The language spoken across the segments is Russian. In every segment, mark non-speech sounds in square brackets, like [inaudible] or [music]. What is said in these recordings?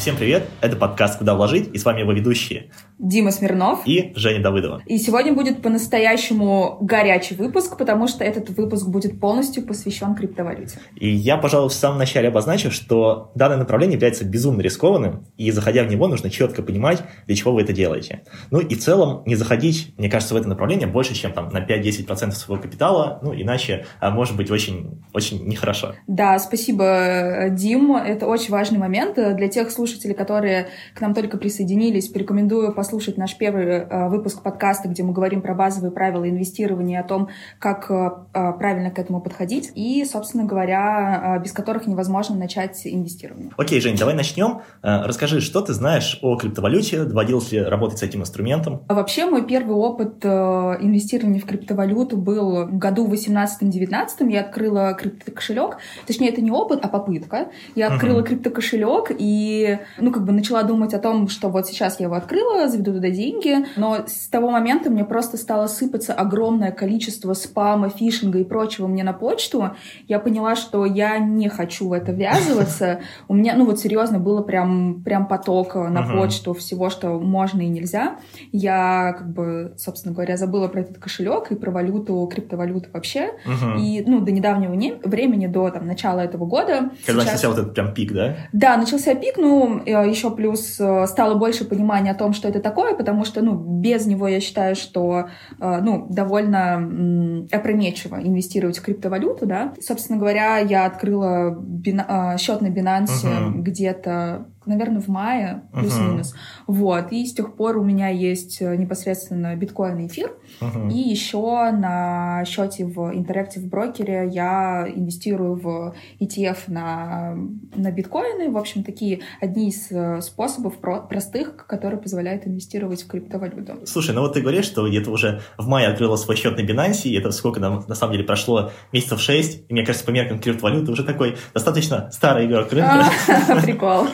Всем привет, это подкаст «Куда вложить» и с вами его ведущие Дима Смирнов и Женя Давыдова. И сегодня будет по-настоящему горячий выпуск, потому что этот выпуск будет полностью посвящен криптовалюте. И я, пожалуй, в самом начале обозначу, что данное направление является безумно рискованным, и заходя в него, нужно четко понимать, для чего вы это делаете. Ну и в целом не заходить, мне кажется, в это направление больше, чем там на 5-10% своего капитала, ну иначе а, может быть очень, очень нехорошо. Да, спасибо, Дим, это очень важный момент для тех слушателей, слушатели, которые к нам только присоединились, порекомендую послушать наш первый э, выпуск подкаста, где мы говорим про базовые правила инвестирования, о том, как э, э, правильно к этому подходить, и, собственно говоря, без которых невозможно начать инвестирование. Окей, Жень, давай начнем. Расскажи, что ты знаешь о криптовалюте, доводилось ли работать с этим инструментом? Вообще, мой первый опыт инвестирования в криптовалюту был в году 18-19. Я открыла криптокошелек. Точнее, это не опыт, а попытка. Я открыла uh-huh. криптокошелек, и ну, как бы начала думать о том, что вот сейчас я его открыла, заведу туда деньги, но с того момента мне просто стало сыпаться огромное количество спама, фишинга и прочего мне на почту. Я поняла, что я не хочу в это ввязываться. [laughs] У меня, ну, вот серьезно, было прям, прям поток на почту всего, что можно и нельзя. Я, как бы, собственно говоря, забыла про этот кошелек и про валюту, криптовалюту вообще. И, ну, до недавнего времени, до там, начала этого года. Когда сейчас... начался вот этот прям пик, да? Да, начался пик, ну, Э, еще плюс э, стало больше понимания о том, что это такое, потому что, ну, без него я считаю, что, э, ну, довольно опрометчиво инвестировать в криптовалюту, да. Собственно говоря, я открыла бина- счет на Binance uh-huh. где-то наверное, в мае, плюс-минус. Uh-huh. Вот. И с тех пор у меня есть э, непосредственно биткоин и эфир. Uh-huh. И еще на счете в Interactive брокере я инвестирую в ETF на, на биткоины. В общем, такие одни из э, способов про- простых, которые позволяют инвестировать в криптовалюту. Слушай, ну вот ты говоришь, что где-то уже в мае открыла свой счет на Binance, и это сколько нам на самом деле прошло? Месяцев шесть. И мне кажется, по меркам криптовалюты уже такой достаточно старый игрок рынка. [laughs] Прикол.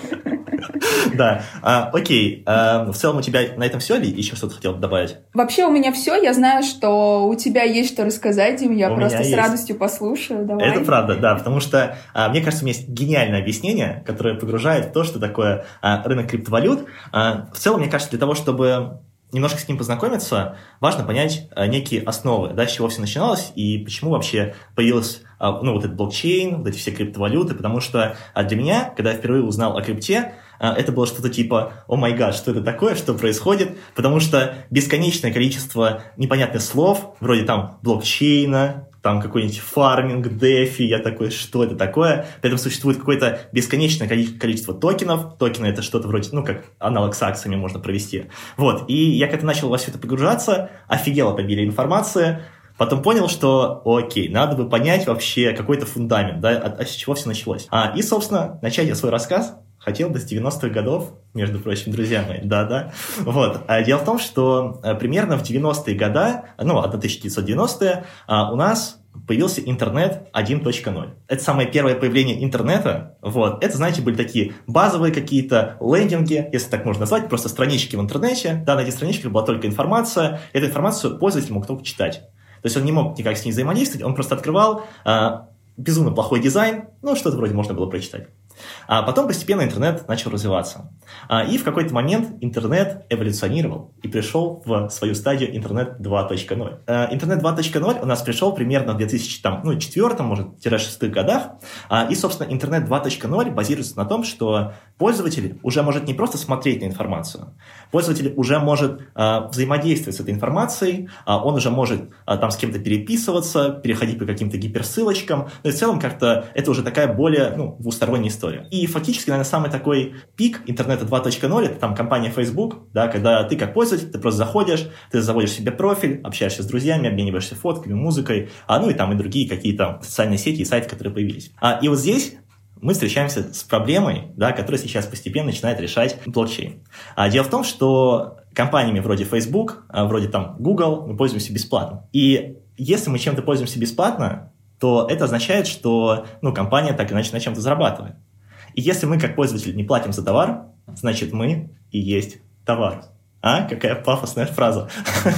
[laughs] Да. А, окей. А, в целом у тебя на этом все или еще что-то хотел добавить? Вообще у меня все. Я знаю, что у тебя есть что рассказать, Дим. Я просто с радостью послушаю. Давай. Это правда, да. Потому что, а, мне кажется, у меня есть гениальное объяснение, которое погружает в то, что такое рынок криптовалют. В целом, мне кажется, для того, чтобы немножко с ним познакомиться, важно понять некие основы, да, с чего все начиналось и почему вообще появилась ну, вот этот блокчейн, вот эти все криптовалюты, потому что для меня, когда я впервые узнал о крипте, а, это было что-то типа «О май гад, что это такое, что происходит?» Потому что бесконечное количество непонятных слов, вроде там блокчейна, там какой-нибудь фарминг, дефи, я такой, что это такое? При этом существует какое-то бесконечное количество токенов. Токены — это что-то вроде, ну, как аналог с акциями можно провести. Вот, и я как-то начал во все это погружаться, офигел от обилия информации, Потом понял, что окей, надо бы понять вообще какой-то фундамент, да, от, от чего все началось. А, и, собственно, начать я свой рассказ хотел бы с 90-х годов, между прочим, друзья мои, да-да. Вот. А дело в том, что э, примерно в 90-е годы, ну, 1990-е, а, у нас появился интернет 1.0. Это самое первое появление интернета. Вот. Это, знаете, были такие базовые какие-то лендинги, если так можно назвать, просто странички в интернете. Да, на этих страничках была только информация. Эту информацию пользователь мог только читать. То есть он не мог никак с ней взаимодействовать, он просто открывал а, безумно плохой дизайн, ну, что-то вроде можно было прочитать. А потом постепенно интернет начал развиваться. А, и в какой-то момент интернет эволюционировал и пришел в свою стадию интернет 2.0. А, интернет 2.0 у нас пришел примерно в 2004, ну, 4, может, 6 годах. А, и, собственно, интернет 2.0 базируется на том, что пользователь уже может не просто смотреть на информацию, пользователь уже может взаимодействовать с этой информацией, он уже может там с кем-то переписываться, переходить по каким-то гиперссылочкам. Но и в целом как-то это уже такая более ну, двусторонняя история. И фактически, наверное, самый такой пик интернета 2.0 это там компания Facebook, да, когда ты как пользователь, ты просто заходишь, ты заводишь себе профиль, общаешься с друзьями, обмениваешься фотками, музыкой, а ну и там и другие какие-то социальные сети и сайты, которые появились. А, и вот здесь мы встречаемся с проблемой, да, которая сейчас постепенно начинает решать блокчейн. А дело в том, что компаниями вроде Facebook, а, вроде там Google мы пользуемся бесплатно. И если мы чем-то пользуемся бесплатно, то это означает, что ну, компания так иначе на чем-то зарабатывает. И если мы как пользователь не платим за товар, значит мы и есть товар. А, какая пафосная фраза.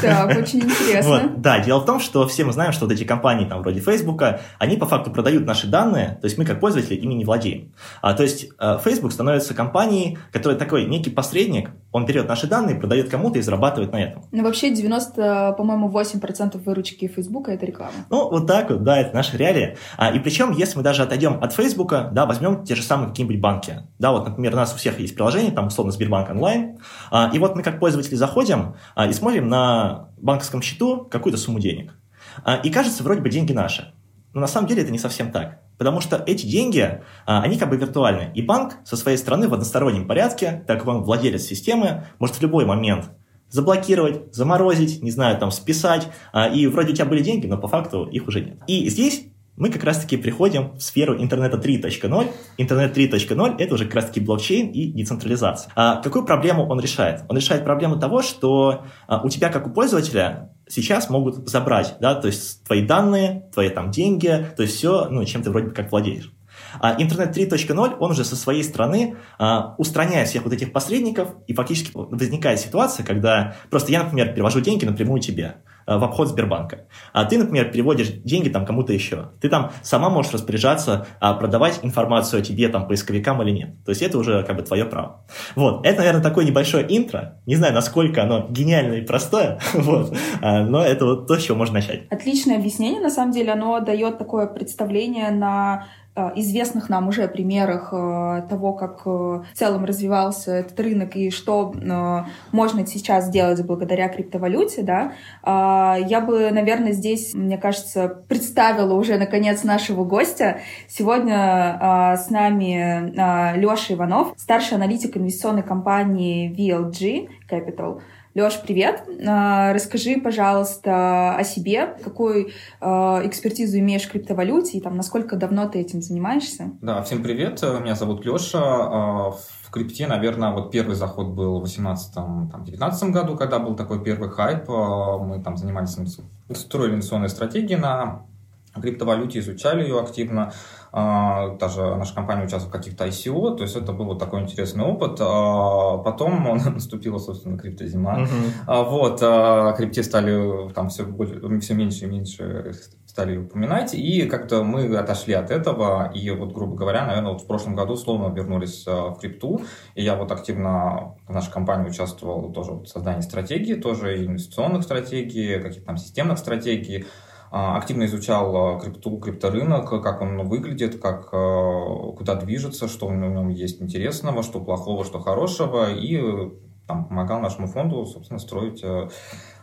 Так, очень интересно. Вот, да, дело в том, что все мы знаем, что вот эти компании, там, вроде Фейсбука, они по факту продают наши данные, то есть мы как пользователи ими не владеем. А, то есть э, Facebook становится компанией, которая такой некий посредник, он берет наши данные, продает кому-то и зарабатывает на этом. Ну, вообще 90, по-моему, 8% выручки Фейсбука — это реклама. Ну, вот так вот, да, это наша реалия. А, и причем, если мы даже отойдем от Фейсбука, да, возьмем те же самые какие-нибудь банки. Да, вот, например, у нас у всех есть приложение, там, условно, Сбербанк онлайн. А, и вот мы как пользователи заходим а, и смотрим на банковском счету какую-то сумму денег. А, и кажется, вроде бы деньги наши. Но на самом деле это не совсем так. Потому что эти деньги, а, они как бы виртуальны. И банк со своей стороны в одностороннем порядке, так как он владелец системы, может в любой момент заблокировать, заморозить, не знаю, там, списать, и вроде у тебя были деньги, но по факту их уже нет. И здесь мы как раз-таки приходим в сферу интернета 3.0. Интернет 3.0 — это уже как раз-таки блокчейн и децентрализация. А какую проблему он решает? Он решает проблему того, что а, у тебя, как у пользователя, сейчас могут забрать, да, то есть твои данные, твои там деньги, то есть все, ну, чем ты вроде бы как владеешь. А интернет 3.0, он уже со своей стороны а, устраняет всех вот этих посредников, и фактически возникает ситуация, когда просто я, например, перевожу деньги напрямую тебе в обход Сбербанка. А ты, например, переводишь деньги там кому-то еще. Ты там сама можешь распоряжаться, а, продавать информацию о тебе там поисковикам или нет. То есть это уже как бы твое право. Вот. Это, наверное, такое небольшое интро. Не знаю, насколько оно гениальное и простое, [laughs] вот. а, но это вот то, с чего можно начать. Отличное объяснение, на самом деле, оно дает такое представление на Э, известных нам уже примерах э, того, как э, в целом развивался этот рынок и что можно сейчас сделать благодаря криптовалюте, да, я бы, наверное, здесь, мне кажется, представила уже, наконец, нашего гостя. Сегодня с нами Леша Иванов, старший аналитик инвестиционной компании VLG Capital — Леш, привет. А, расскажи, пожалуйста, о себе. Какую а, экспертизу имеешь в криптовалюте и там, насколько давно ты этим занимаешься? Да, всем привет. Меня зовут Леша. А, в крипте, наверное, вот первый заход был в 2018-2019 году, когда был такой первый хайп. Мы там занимались, строили инвестиционные стратегии на криптовалюте, изучали ее активно. А, даже наша компания участвовала в каких-то ICO, то есть это был вот такой интересный опыт. А, потом [laughs] наступила, собственно, криптозима. Uh-huh. Вот, крипте стали там все, больше, все меньше и меньше стали упоминать, и как-то мы отошли от этого, и вот, грубо говоря, наверное, вот в прошлом году словно вернулись в крипту, и я вот активно в нашей компании участвовал тоже в создании стратегии, тоже инвестиционных стратегий, каких-то там системных стратегий, активно изучал а, крипту, крипторынок, как он выглядит, как, а, куда движется, что в нем есть интересного, что плохого, что хорошего, и там, помогал нашему фонду, собственно, строить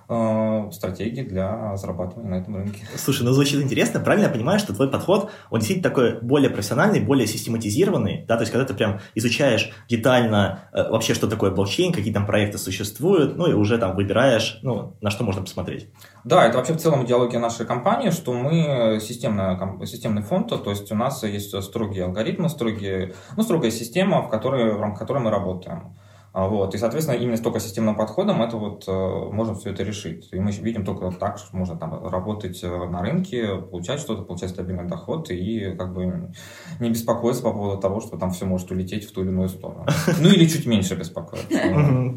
Э, стратегии для зарабатывания на этом рынке. Слушай, ну звучит интересно. Правильно я понимаю, что твой подход, он действительно такой более профессиональный, более систематизированный, да, то есть когда ты прям изучаешь детально э, вообще, что такое блокчейн, какие там проекты существуют, ну и уже там выбираешь, ну, на что можно посмотреть. Да, это вообще в целом идеология нашей компании, что мы системная, системный фонд, то есть у нас есть строгие алгоритмы, строгие, ну, строгая система, в, которой, в рамках которой мы работаем. А, вот. И, соответственно, именно только системным подходом это вот э, можно все это решить. И мы видим только так, что можно там работать э, на рынке, получать что-то, получать стабильный доход и как бы не беспокоиться по поводу того, что там все может улететь в ту или иную сторону. Ну или чуть меньше беспокоиться.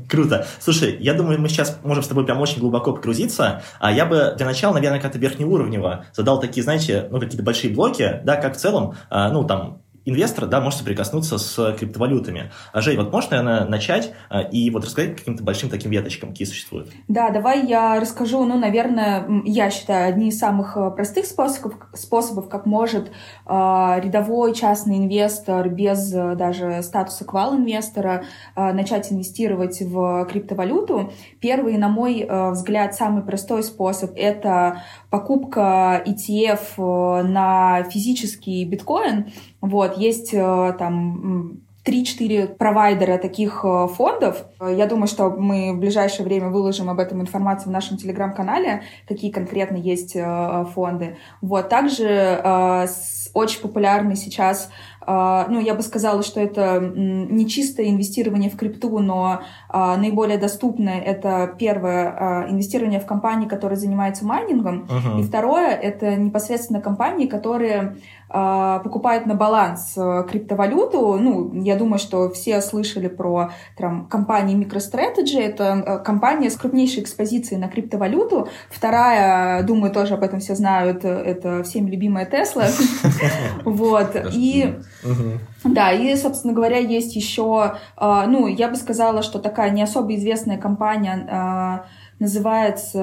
Круто. Слушай, я думаю, мы сейчас можем с тобой прям очень глубоко погрузиться. А я бы для начала, наверное, как-то верхнеуровнево задал такие, знаете, ну какие-то большие блоки, да, как в целом, а, ну там инвестор, да, может соприкоснуться с криптовалютами. А, Жень, вот можно, наверное, начать а, и вот рассказать каким-то большим таким веточкам, какие существуют? Да, давай я расскажу, ну, наверное, я считаю, одни из самых э, простых способов, способов как может э, рядовой частный инвестор без э, даже статуса квал-инвестора э, начать инвестировать в криптовалюту. Первый, на мой э, взгляд, самый простой способ — это покупка ETF на физический биткоин. Вот, есть э, там 3-4 провайдера таких э, фондов. Я думаю, что мы в ближайшее время выложим об этом информацию в нашем телеграм-канале, какие конкретно есть фонды. Вот. Также очень популярный сейчас ну, я бы сказала, что это не чистое инвестирование в крипту, но а, наиболее доступное — это первое а, — инвестирование в компании, которые занимаются майнингом, uh-huh. и второе — это непосредственно компании, которые покупают на баланс криптовалюту. Ну, я думаю, что все слышали про там, компании MicroStrategy. Это э, компания с крупнейшей экспозицией на криптовалюту. Вторая, думаю, тоже об этом все знают, это всеми любимая Tesla. [laughs] Вот. И да, и, собственно говоря, есть еще, ну, я бы сказала, что такая не особо известная компания называется...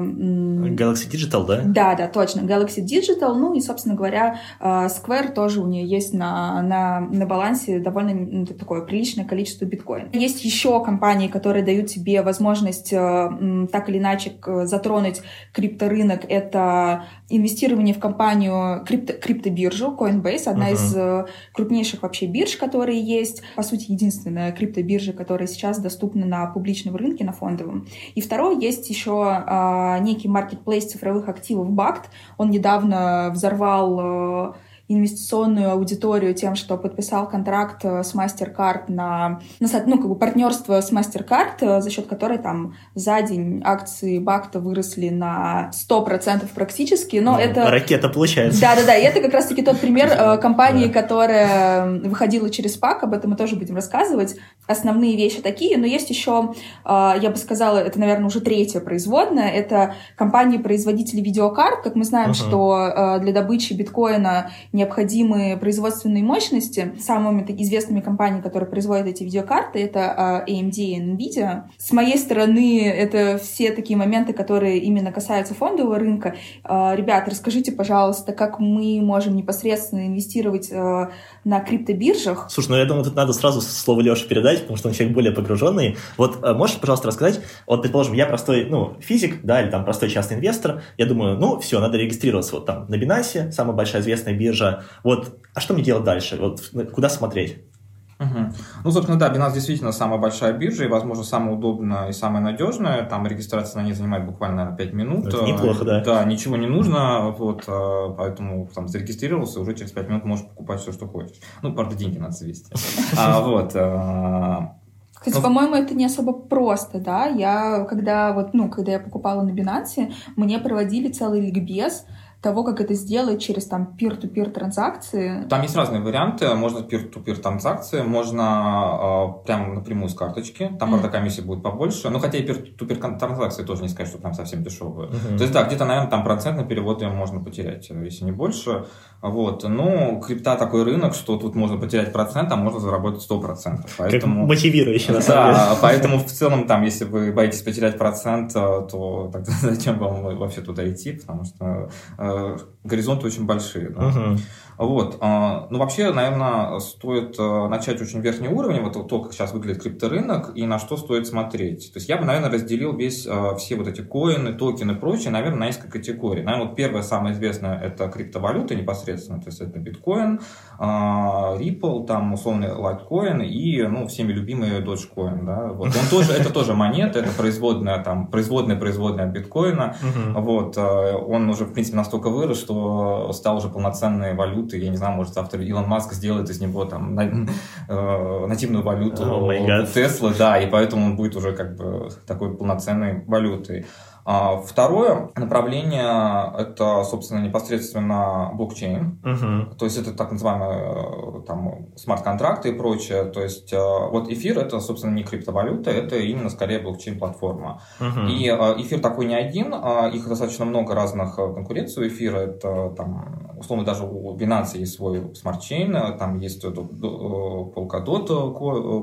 Galaxy Digital, да? Да, да, точно, Galaxy Digital. Ну и, собственно говоря, э, Square тоже у нее есть на, на, на балансе довольно ну, такое приличное количество биткоин. Есть еще компании, которые дают тебе возможность так или иначе затронуть крипторынок. Это инвестирование в компанию крипто, криптобиржу Coinbase, одна uh-huh. из э, крупнейших вообще бирж, которые есть. По сути, единственная криптобиржа, которая сейчас доступна на публичном рынке, на фондовом. И второе, есть еще э, некий маркетплейс цифровых активов Бакт. Он недавно взорвал э, инвестиционную аудиторию тем, что подписал контракт э, с MasterCard на, на ну, как бы партнерство с MasterCard, э, за счет которой там за день акции Бакта выросли на 100% практически, но ну, это... Ракета получается. Да-да-да, и это как раз-таки тот пример э, [laughs] компании, которая выходила через ПАК, об этом мы тоже будем рассказывать. Основные вещи такие, но есть еще, я бы сказала, это, наверное, уже третья производная, это компании-производители видеокарт. Как мы знаем, uh-huh. что для добычи биткоина необходимые производственные мощности. Самыми известными компаниями, которые производят эти видеокарты, это а, AMD и NVIDIA. С моей стороны, это все такие моменты, которые именно касаются фондового рынка. А, ребят, расскажите, пожалуйста, как мы можем непосредственно инвестировать а, на криптобиржах. Слушай, ну я думаю, тут надо сразу слово Леше передать, потому что он человек более погруженный. Вот можешь, пожалуйста, рассказать, вот, предположим, я простой, ну, физик, да, или там простой частный инвестор, я думаю, ну, все, надо регистрироваться вот там на Binance, самая большая известная биржа, вот, а что мне делать дальше? Вот, куда смотреть? Угу. Ну, собственно, да, Binance действительно самая большая биржа и, возможно, самая удобная и самая надежная. Там регистрация на ней занимает буквально 5 минут. Это неплохо, да. Да, ничего не нужно, вот, а, поэтому там зарегистрировался, уже через 5 минут можешь покупать все, что хочешь. Ну, правда, деньги надо завести. [laughs] А, вот, а, кстати, ну, по-моему, это не особо просто, да. Я, когда вот, ну, когда я покупала на Binance, мне проводили целый ликбез того, как это сделать через там peer-to-peer транзакции? Там есть разные варианты. Можно peer-to-peer транзакции, можно э, прямо напрямую с карточки. Там, mm. правда, комиссия будет побольше. Но хотя и peer-to-peer транзакции тоже не сказать, что прям совсем дешевые. Mm-hmm. То есть, да, где-то, наверное, там процентный перевод можно потерять, если не больше. Вот. Ну, крипта такой рынок, что тут можно потерять процент, а можно заработать 100%. Поэтому... Как мотивирующе, на самом да, деле. поэтому в целом, там, если вы боитесь потерять процент, то тогда [laughs] зачем вам вообще туда идти, потому что э, горизонты очень большие. Да? Угу. Вот. А, ну, вообще, наверное, стоит э, начать очень верхний уровень, вот то, как сейчас выглядит крипторынок, и на что стоит смотреть. То есть я бы, наверное, разделил весь, э, все вот эти коины, токены и прочее, наверное, на несколько категорий. Наверное, вот первая, самая известная, это криптовалюта непосредственно, то есть это биткоин, а, Ripple, там, условный Litecoin и, ну, всеми любимый Dogecoin, да, вот. Он тоже, это тоже монета, это производная, там, производная, производная биткоина, вот. Он уже, в принципе, настолько вырос, что стал уже полноценной валютой валюты, я не знаю, может завтра Илон Маск сделает из него там э, нативную валюту oh Tesla, да, и поэтому он будет уже как бы такой полноценной валютой. А второе направление – это, собственно, непосредственно блокчейн. Uh-huh. То есть это так называемые э, там, смарт-контракты и прочее. То есть э, вот эфир – это, собственно, не криптовалюта, это именно скорее блокчейн-платформа. Uh-huh. И э, эфир такой не один, а их достаточно много разных конкуренций у эфира. Это, там, условно, даже у Binance есть свой smart chain, там есть Polkadot,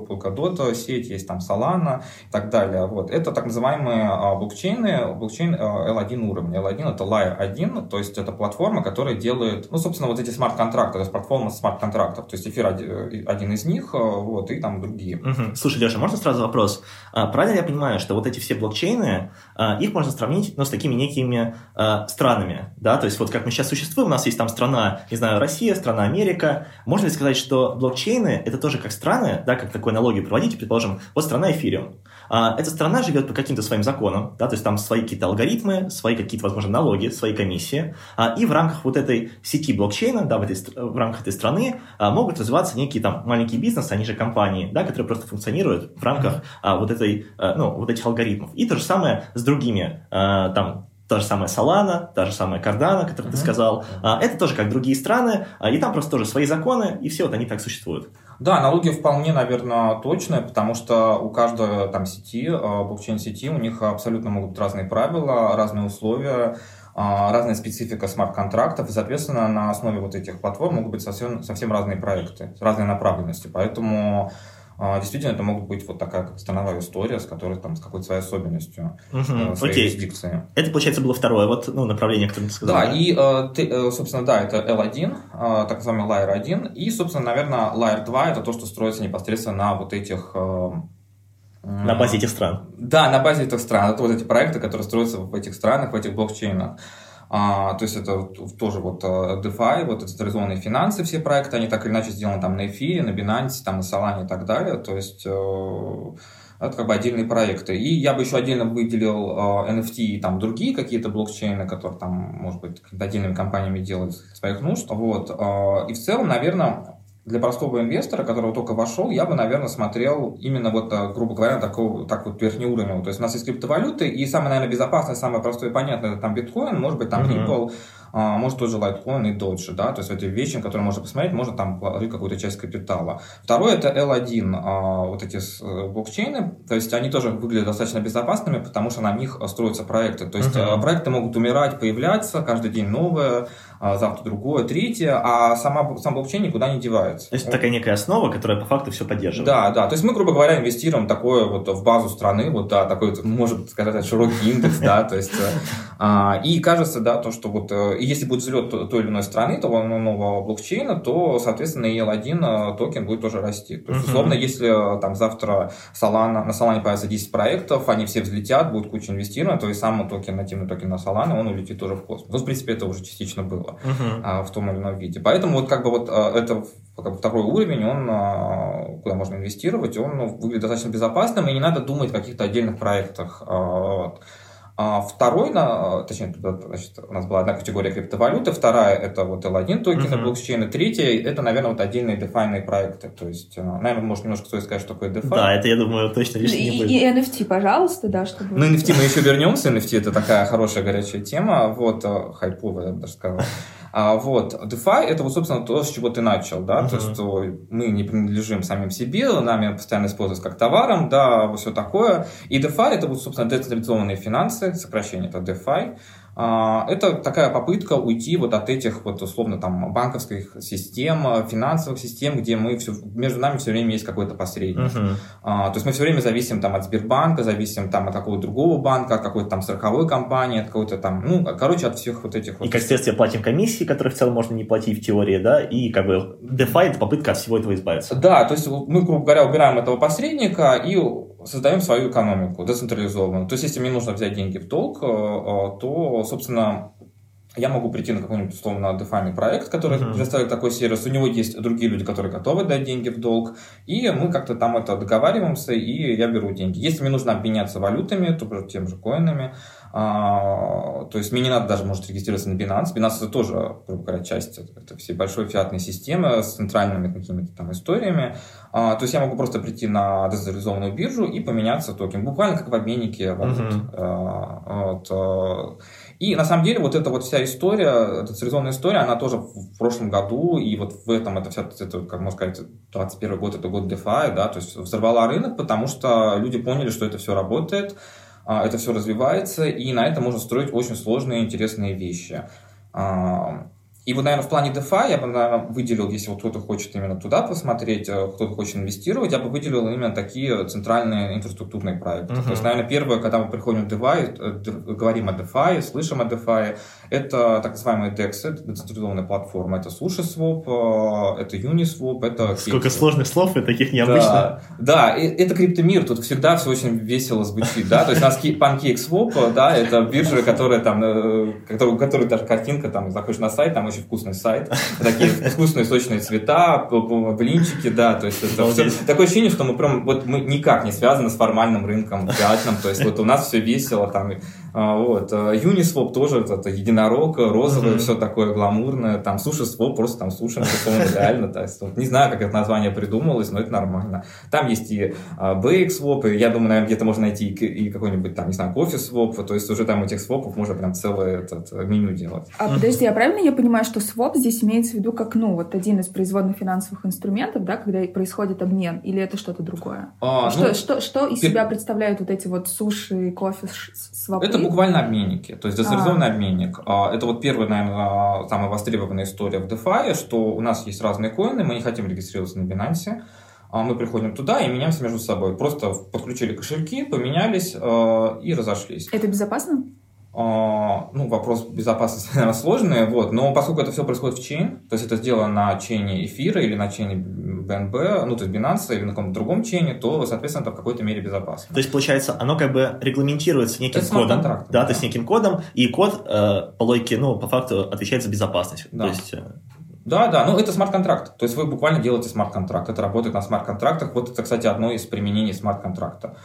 Polkadot сеть, есть там Solana и так далее. Вот. Это так называемые блокчейны, блокчейн L1 э, уровня. L1 это Layer 1, то есть это платформа, которая делает, ну, собственно, вот эти смарт-контракты, то есть платформа смарт-контрактов, то есть эфир э, один из них, э, вот, и там другие. Угу. Слушай, Леша, можно сразу вопрос? А, правильно я понимаю, что вот эти все блокчейны, а, их можно сравнить, ну, с такими некими а, странами, да, то есть вот как мы сейчас существуем, у нас есть там страна, не знаю, Россия, страна Америка, можно ли сказать, что блокчейны это тоже как страны, да, как такой аналогию проводить, предположим, вот страна Эфириум, эта страна живет по каким-то своим законам, да, то есть там свои какие-то алгоритмы, свои какие-то, возможно, налоги, свои комиссии. А, и в рамках вот этой сети блокчейна, да, в, этой, в рамках этой страны а, могут развиваться некие там маленькие бизнесы, они же компании, да, которые просто функционируют в рамках а, вот, этой, ну, вот этих алгоритмов. И то же самое с другими там та же самая Solana, та же самая Cardano, которую ты сказал. А, это тоже как другие страны, а, и там просто тоже свои законы, и все вот они так существуют. Да, аналогия вполне, наверное, точная, потому что у каждой там сети, а, блокчейн-сети, у них абсолютно могут быть разные правила, разные условия, разная специфика смарт-контрактов, и, соответственно, на основе вот этих платформ могут быть совсем, совсем разные проекты, разные направленности. Поэтому действительно, это могут быть вот такая как страновая история, с которой там с какой-то своей особенностью угу, своей окей. юрисдикции. Это, получается, было второе вот, ну, направление, которое ты сказал. Да, да? и, э, ты, э, собственно, да, это L1, э, так называемый Layer 1, и, собственно, наверное, Layer 2 это то, что строится непосредственно на вот этих на базе этих стран. Да, на базе этих стран. Это вот эти проекты, которые строятся в этих странах, в этих блокчейнах. А, то есть это тоже вот э, DeFi, вот централизованные финансы, все проекты, они так или иначе сделаны там на эфире, на Binance, там на Solana и так далее. То есть э, это как бы отдельные проекты. И я бы еще отдельно выделил э, NFT и там другие какие-то блокчейны, которые там, может быть, отдельными компаниями делают своих нужд. Вот. Э, и в целом, наверное, для простого инвестора, которого только вошел, я бы, наверное, смотрел именно вот, э, грубо говоря, такого, так вот верхний уровень. То есть у нас есть криптовалюты, и самое, наверное, безопасное, самое простое и понятное, это там биткоин, может быть, там mm-hmm. Ripple, а, может тоже Litecoin и Dodge, да, то есть эти вещи, которые можно посмотреть, можно там положить какую-то часть капитала. Второе это L1, а, вот эти э, блокчейны, то есть они тоже выглядят достаточно безопасными, потому что на них строятся проекты. То есть uh-huh. проекты могут умирать, появляться, каждый день новые, а, завтра другое, третье, а сама, сам блокчейн никуда не девается. То есть такая некая основа, которая по факту все поддерживает. Да, да. То есть мы, грубо говоря, инвестируем такое вот в базу страны, вот да, такой, может сказать, широкий индекс, да, то есть э, и кажется, да, то, что вот э, если будет взлет той или иной страны, того нового блокчейна, то, соответственно, L1 э, токен будет тоже расти. То есть, условно, если там завтра Solana, на Solana появится 10 проектов, они все взлетят, будет куча инвестирования, то и сам токен, нативный токен на Solana, он улетит тоже в космос. Ну, в принципе, это уже частично было было uh-huh. а, в том или ином виде. Поэтому вот как бы вот а, это как бы, второй уровень, он а, куда можно инвестировать, он ну, выглядит достаточно безопасным, и не надо думать о каких-то отдельных проектах. А, вот. А второй, на, точнее, значит, у нас была одна категория криптовалюты, вторая это вот L1 токены uh-huh. блокчейна, третья это, наверное, вот отдельные DeFi проекты. То есть, наверное, может немножко стоит сказать, что такое DeFi. Да, это, я думаю, точно лишним не будет. И NFT, пожалуйста, да, чтобы... Ну, NFT мы еще вернемся, NFT это такая хорошая горячая тема, вот, хайповая, я бы даже сказал. А, вот, DeFi это вот, собственно, то, с чего ты начал, да, uh-huh. то что мы не принадлежим самим себе, нами постоянно используются как товаром, да, все такое. И DeFi это вот, собственно, децентрализованные финансы, сокращение это DeFi. А, это такая попытка уйти вот от этих вот условно там банковских систем, финансовых систем, где мы все, между нами все время есть какой-то посредник. Uh-huh. А, то есть мы все время зависим там от Сбербанка, зависим там от какого-то другого банка, от какой-то там страховой компании, от какой-то там, ну, короче, от всех вот этих вот. И, как следствие, платим комиссии, которые в целом можно не платить в теории, да, и как бы DeFi это попытка от всего этого избавиться. Да, то есть мы, грубо говоря, убираем этого посредника и создаем свою экономику децентрализованную. То есть, если мне нужно взять деньги в долг, э, э, то, собственно, я могу прийти на какой-нибудь условно DeFi проект, который uh-huh. предоставит такой сервис. У него есть другие люди, которые готовы дать деньги в долг. И мы как-то там это договариваемся, и я беру деньги. Если мне нужно обменяться валютами, то тем же коинами, а, то есть мне не надо даже, может, регистрироваться на Binance. Binance это тоже, грубо говоря, часть это всей большой фиатной системы с центральными какими-то там историями. А, то есть я могу просто прийти на децентрализованную биржу и поменяться токен. Буквально как в обменнике валют. Uh-huh. А, вот. И на самом деле вот эта вот вся история, децентрализованная история, она тоже в прошлом году, и вот в этом, это вся, это, как можно сказать, 21 год, это год DeFi, да, то есть взорвала рынок, потому что люди поняли, что это все работает, а, это все развивается, и на этом можно строить очень сложные интересные вещи. А, и вот, наверное, в плане DeFi я бы, наверное, выделил, если вот кто-то хочет именно туда посмотреть, э, кто-то хочет инвестировать, я бы выделил именно такие центральные инфраструктурные проекты. Uh-huh. То есть, наверное, первое, когда мы приходим в DeFi, э, говорим о DeFi, слышим о DeFi, это так называемые DEX, децентрализованная платформа. Это SushiSwap, э, это Uniswap, это... Сколько сложных слов и таких необычных. Да, да, это криптомир, тут всегда все очень весело звучит, да, то есть у нас PancakeSwap, да, это биржа, которая там, у которой даже картинка, там, заходишь на сайт, там очень вкусный сайт. Такие вкусные сочные цвета, блинчики, да, то есть это все. Такое ощущение, что мы прям, вот мы никак не связаны с формальным рынком пятным, то есть вот у нас все весело, там вот. Uniswap тоже это единорог, розовый, mm-hmm. все такое гламурное. Там SushiSwap, просто там суши [laughs] реально. То есть, вот, не знаю, как это название придумалось, но это нормально. Там есть и BXSwap, и я думаю, наверное, где-то можно найти и какой-нибудь там, не знаю, CoffeeSwap, то есть уже там этих свопов можно прям целое этот, меню делать. А подожди, я правильно я понимаю, что своп здесь имеется в виду как, ну, вот один из производных финансовых инструментов, да, когда происходит обмен, или это что-то другое? А, что, ну, что, что из себя представляют вот эти вот суши, кофе, свопы? Это буквально обменники, то есть децентрализованный а. обменник. А, это вот первая, наверное, самая востребованная история в DeFi, что у нас есть разные коины, мы не хотим регистрироваться на Binance, а мы приходим туда и меняемся между собой. Просто подключили кошельки, поменялись и разошлись. Это безопасно? А, ну, вопрос безопасности, [laughs] наверное, сложный, вот, но поскольку это все происходит в чейн, то есть это сделано на чейне эфира или на чейне BNB, ну, то есть Binance или на каком-то другом чейне, то, соответственно, это в какой-то мере безопасно. То есть, получается, оно как бы регламентируется неким это кодом, да, да, то есть неким кодом, и код э, по логике, ну, по факту отвечает за безопасность. Да. То есть, э, да, да, ну это смарт-контракт. То есть вы буквально делаете смарт-контракт. Это работает на смарт-контрактах. Вот это, кстати, одно из применений смарт-контракта.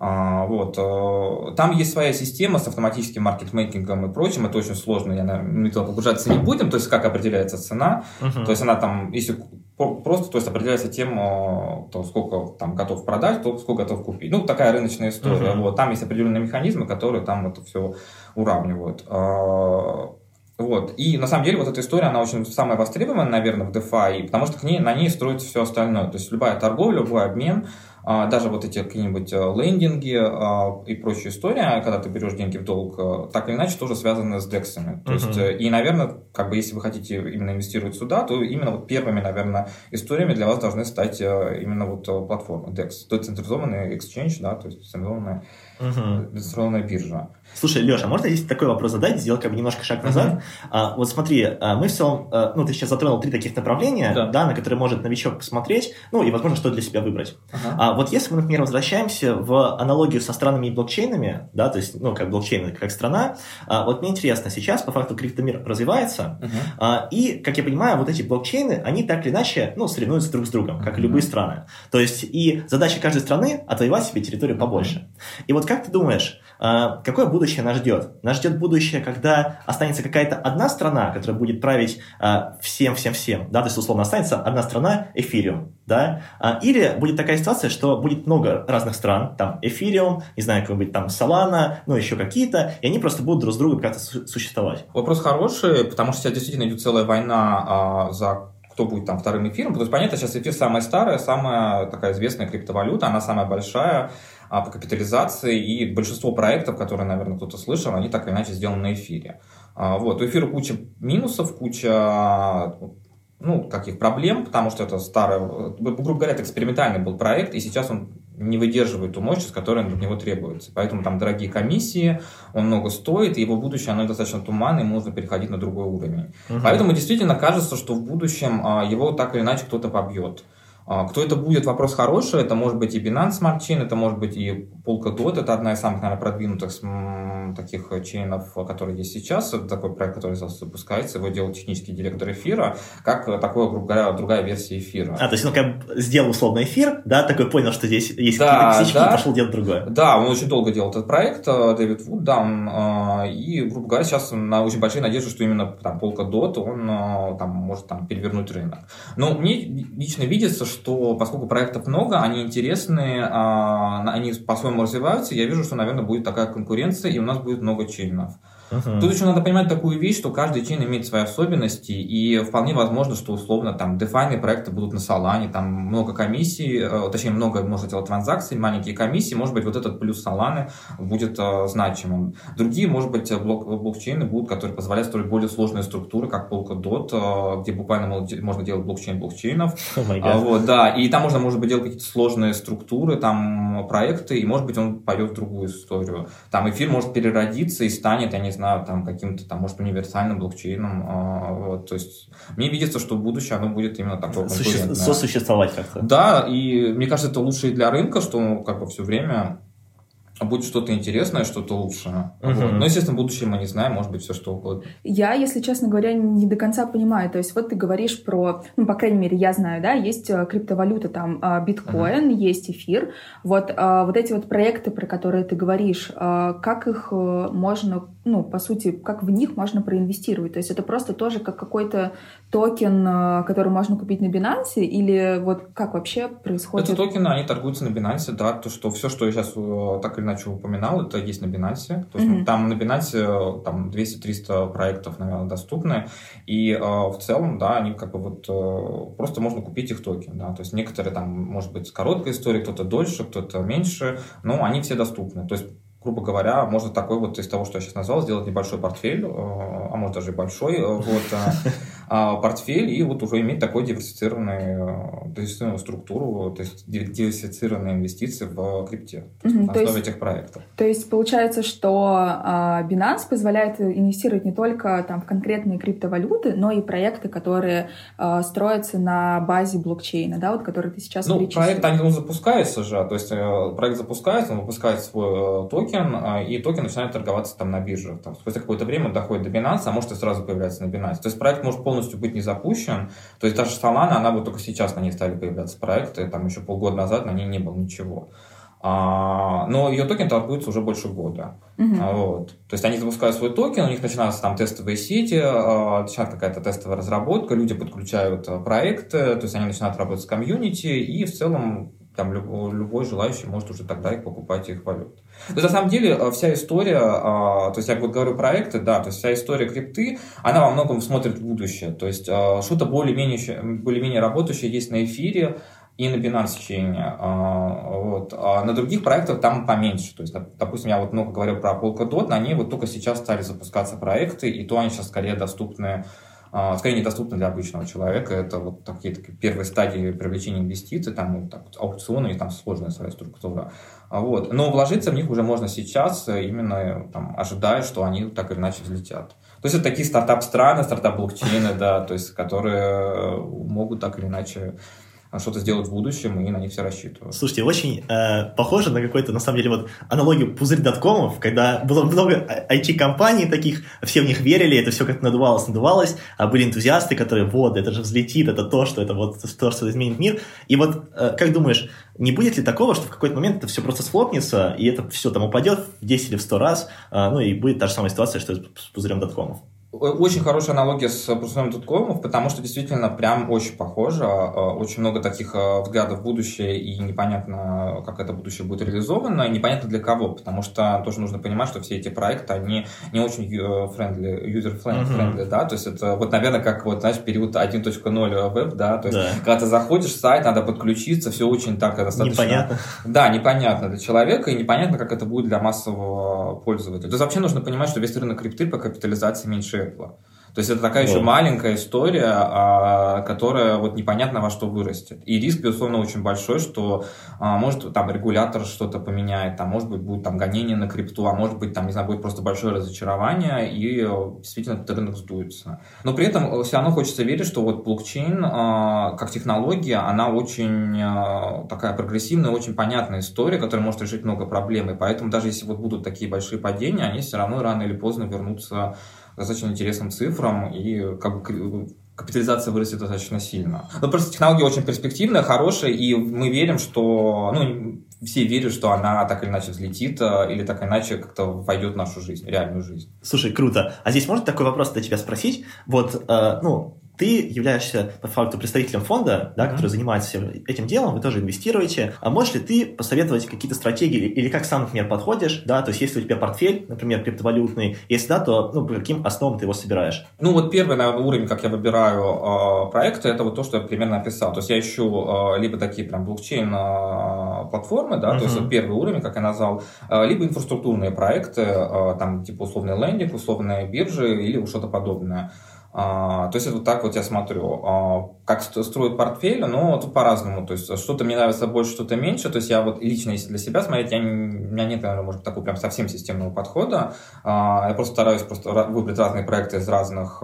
А, вот. Э, там есть своя система с автоматическим маркетмейкингом и прочим. Это очень сложно, я, наверное, туда погружаться не будем. То есть, как определяется цена. Uh-huh. То есть, она там, если просто, то есть, определяется тем, э, то, сколько там готов продать, то сколько готов купить. Ну, такая рыночная история. Uh-huh. Вот. Там есть определенные механизмы, которые там это все уравнивают. А, вот. И на самом деле вот эта история, она очень самая востребованная, наверное, в DeFi, потому что к ней, на ней строится все остальное. То есть любая торговля, любой обмен, а, даже вот эти какие-нибудь э, лендинги а, и прочая история, когда ты берешь деньги в долг, э, так или иначе тоже связаны с дексами. То uh-huh. есть, э, и, наверное, как бы если вы хотите именно инвестировать сюда, то именно вот первыми, наверное, историями для вас должны стать именно вот платформы DEX, децентрализованный exchange, да, то есть децентрализованная, uh-huh. децентрализованная биржа. Слушай, Леша, а можно здесь такой вопрос задать, сделать как бы немножко шаг назад? Uh-huh. А, вот смотри, а, мы в целом, а, ну, ты сейчас затронул три таких направления, да. да, на которые может новичок посмотреть, ну, и, возможно, что для себя выбрать. Uh-huh. А, вот если мы, например, возвращаемся в аналогию со странами и блокчейнами, да, то есть, ну, как блокчейн как страна, а, вот мне интересно, сейчас по факту криптомир развивается, uh-huh. а, и, как я понимаю, вот эти блокчейны, они так или иначе, ну, соревнуются друг с другом, как uh-huh. и любые страны. То есть, и задача каждой страны отвоевать себе территорию побольше. Uh-huh. И вот как ты думаешь, а, какое будущее нас ждет? Нас ждет будущее, когда останется какая-то одна страна, которая будет править всем-всем-всем, а, да, то есть, условно, останется одна страна, эфириум, да, а, или будет такая ситуация, что будет много разных стран, там, эфириум, не знаю, какой-нибудь там Solana, ну, еще какие-то, и они просто будут друг с другом как-то существовать. Вопрос хороший, потому что сейчас действительно идет целая война а, за кто будет там вторым эфиром. То есть, понятно, сейчас эфир самая старая, самая такая известная криптовалюта, она самая большая, а, по капитализации, и большинство проектов, которые, наверное, кто-то слышал, они так или иначе сделаны на эфире. А, вот, у эфира куча минусов, куча ну, каких проблем, потому что это старый, грубо говоря, это экспериментальный был проект, и сейчас он не выдерживает ту мощь, которая от него требуется. Поэтому там дорогие комиссии, он много стоит, и его будущее, оно достаточно туманное, и можно переходить на другой уровень. Угу. Поэтому действительно кажется, что в будущем а, его так или иначе кто-то побьет. А, кто это будет, вопрос хороший. Это может быть и Binance Smart Chain, это может быть и Polkadot. Это одна из самых, наверное, продвинутых таких чейнов, которые есть сейчас. Это такой проект, который запускается. Его делал технический директор эфира, как такое, грубо говоря, другая версия эфира. А, то есть он как сделал условно эфир, да, такой понял, что здесь есть да, какие-то косячки, да. пошел делать другое. Да, он очень долго делал этот проект, э, Дэвид Вуд, да, он, э, и, грубо говоря, сейчас на очень большие надежды, что именно там Polkadot, он э, там может там перевернуть рынок. Но мне лично видится, что что поскольку проектов много, они интересные, а, они по-своему развиваются, я вижу, что, наверное, будет такая конкуренция, и у нас будет много чейнов. Uh-huh. Тут еще надо понимать такую вещь, что каждый чейн имеет свои особенности, и вполне возможно, что условно там дефайные проекты будут на Solana, там много комиссий, э, точнее много можно делать транзакций, маленькие комиссии, может быть вот этот плюс Solana будет э, значимым. Другие, может быть, блок, блокчейны будут, которые позволяют строить более сложные структуры, как Polkadot, э, где буквально можно делать блокчейн блокчейнов. [laughs] Oh а, вот, да, и там можно, может быть, делать какие-то сложные структуры, там проекты, и может быть он пойдет в другую историю. Там эфир может переродиться и станет, я не знаю, там каким-то, там, может, универсальным блокчейном. А, вот, то есть мне видится, что в будущем оно будет именно такое Суще... Сосуществовать как-то. Да, и мне кажется, это лучше и для рынка, что как бы все время будет что-то интересное, что-то лучшее. Вот. Но, естественно, будущее мы не знаем, может быть, все что угодно. Я, если честно говоря, не до конца понимаю. То есть вот ты говоришь про, ну, по крайней мере, я знаю, да, есть э, криптовалюта, там, а, биткоин, есть эфир. Вот, а, вот эти вот проекты, про которые ты говоришь, как их э, можно, ну, по сути, как в них можно проинвестировать? То есть это просто тоже как какой-то токен, э, который можно купить на Binance, или вот как вообще происходит? Эти токены, они торгуются на Binance, да, то, что все, что я сейчас э, так или иначе упоминал, это есть на Binance. То есть Мгм. там на Binance э, там 200-300 проектов, наверное, доступны. И э, в целом, да, они как бы вот э, просто можно купить их токен, да. То есть некоторые там, может быть, короткая история, кто-то дольше, кто-то меньше, но они все доступны. То есть грубо говоря, можно такой вот из того, что я сейчас назвал, сделать небольшой портфель, э, а может даже и большой, э, вот, а, [laughs] портфель, и вот уже иметь такой диверсифицированный, э, диверсифицированную структуру, то есть ди- диверсифицированные инвестиции в крипте, есть Мгм, на основе есть- этих проектов. То есть получается, что а, Binance позволяет инвестировать не только там, в конкретные криптовалюты, но и проекты, которые а, строятся на базе блокчейна, да, вот который ты сейчас Ну, проект, они, он запускается же, то есть э, проект запускается, он выпускает свой э, токен, и токен начинает торговаться там на бирже. Там, спустя какое-то время он доходит до Binance, а может и сразу появляется на Binance. То есть проект может полностью быть не запущен. То есть даже Solana, она вот только сейчас на ней стали появляться проекты, там еще полгода назад на ней не было ничего. А, но ее токен торгуется уже больше года. А, Вот. То есть они запускают свой токен, у них начинаются там тестовые сети, начинается какая-то тестовая разработка, люди подключают а, проекты, то есть они начинают работать с комьюнити, и в целом там любой, желающий может уже тогда и покупать их валюту. Есть, на самом деле а, вся история, а, то есть я вот говорю проекты, да, то есть вся история крипты, она во многом смотрит в будущее. То есть а, что-то более-менее, щ- более-менее работающее есть на эфире, и на Binance Chain. а, Вот. А на других проектах там поменьше. То есть, доп- допустим, я вот много говорил про Polkadot, на ней вот только сейчас стали запускаться проекты, и то они сейчас скорее доступны скорее недоступны для обычного человека. Это вот такие, такие первые стадии привлечения инвестиций, там вот так вот, аукционы, там сложная своя структура. А Вот. Но вложиться в них уже можно сейчас, э, именно там, ожидая, что они так или иначе взлетят. То есть это такие стартап-страны, стартап-блокчейны, да, то есть которые э, могут так или иначе что-то сделать в будущем, и на них все рассчитывают. Слушайте, очень э, похоже на какой-то, на самом деле, вот аналогию пузырь доткомов, когда было много IT-компаний таких, все в них верили, это все как-то надувалось, надувалось, а были энтузиасты, которые, вот, это же взлетит, это то, что это вот то, что изменит мир. И вот, э, как думаешь, не будет ли такого, что в какой-то момент это все просто схлопнется, и это все там упадет в 10 или в 100 раз, э, ну и будет та же самая ситуация, что с пузырем доткомов? Очень хорошая аналогия с Брусом Туткомов, потому что действительно прям очень похоже. Э, Очень много таких э, взглядов в будущее, и непонятно, как это будущее будет реализовано, и непонятно для кого, потому что тоже нужно понимать, что все эти проекты, они не очень friendly, user-friendly, Мгм. да, то есть это вот, наверное, как вот, знаешь, период 1.0 веб, да, то есть Да. когда ты заходишь в сайт, надо подключиться, все очень так достаточно... Непонятно. Да, непонятно для человека, и непонятно, как это будет для массового пользователя. То есть вообще нужно понимать, что весь рынок крипты по капитализации меньше Apple. То есть это такая Да. еще маленькая история, а, которая вот непонятно во что вырастет. И риск, безусловно, очень большой, что а, может там регулятор что-то поменяет, там может быть будет там гонение на крипту, а может быть там, не знаю, будет просто большое разочарование, и э, действительно этот рынок сдуется. Но при этом все равно хочется верить, что вот блокчейн а, как технология, она очень а, такая прогрессивная, очень понятная история, которая может решить много проблем. И поэтому даже если вот будут такие большие падения, они все равно рано или поздно вернутся достаточно интересным цифрам, и как бы капитализация вырастет достаточно сильно. Но просто технология очень перспективная, хорошая, и мы верим, что, ну, все верят, что она так или иначе взлетит, э, или так или иначе как-то войдет в нашу жизнь, реальную жизнь. Слушай, круто. А здесь можно такой вопрос для тебя спросить? Вот, э, ну, ты являешься по факту представителем фонда, да, Мгм. который занимается этим делом, вы тоже инвестируете. А можешь ли ты посоветовать какие-то стратегии или, как сам, например, подходишь, да, то есть если у тебя портфель, например, криптовалютный, если да, то ну, по каким основам ты его собираешь? Ну, вот первый, наверное, уровень, как я выбираю э, проекты, это вот то, что я примерно описал. То есть я ищу э, либо такие прям блокчейн-платформы, да, то есть вот первый уровень, как я назвал, э, либо инфраструктурные проекты, э, там типа условный лендинг, условные биржи или что-то подобное. А, то есть вот так вот я смотрю, а, как строят портфель, но тут по-разному. То есть что-то мне нравится больше, что-то меньше. То есть я вот лично, если для себя смотреть, я, у меня нет, наверное, может, такого прям совсем системного подхода. А, я просто стараюсь просто выбрать разные проекты из разных,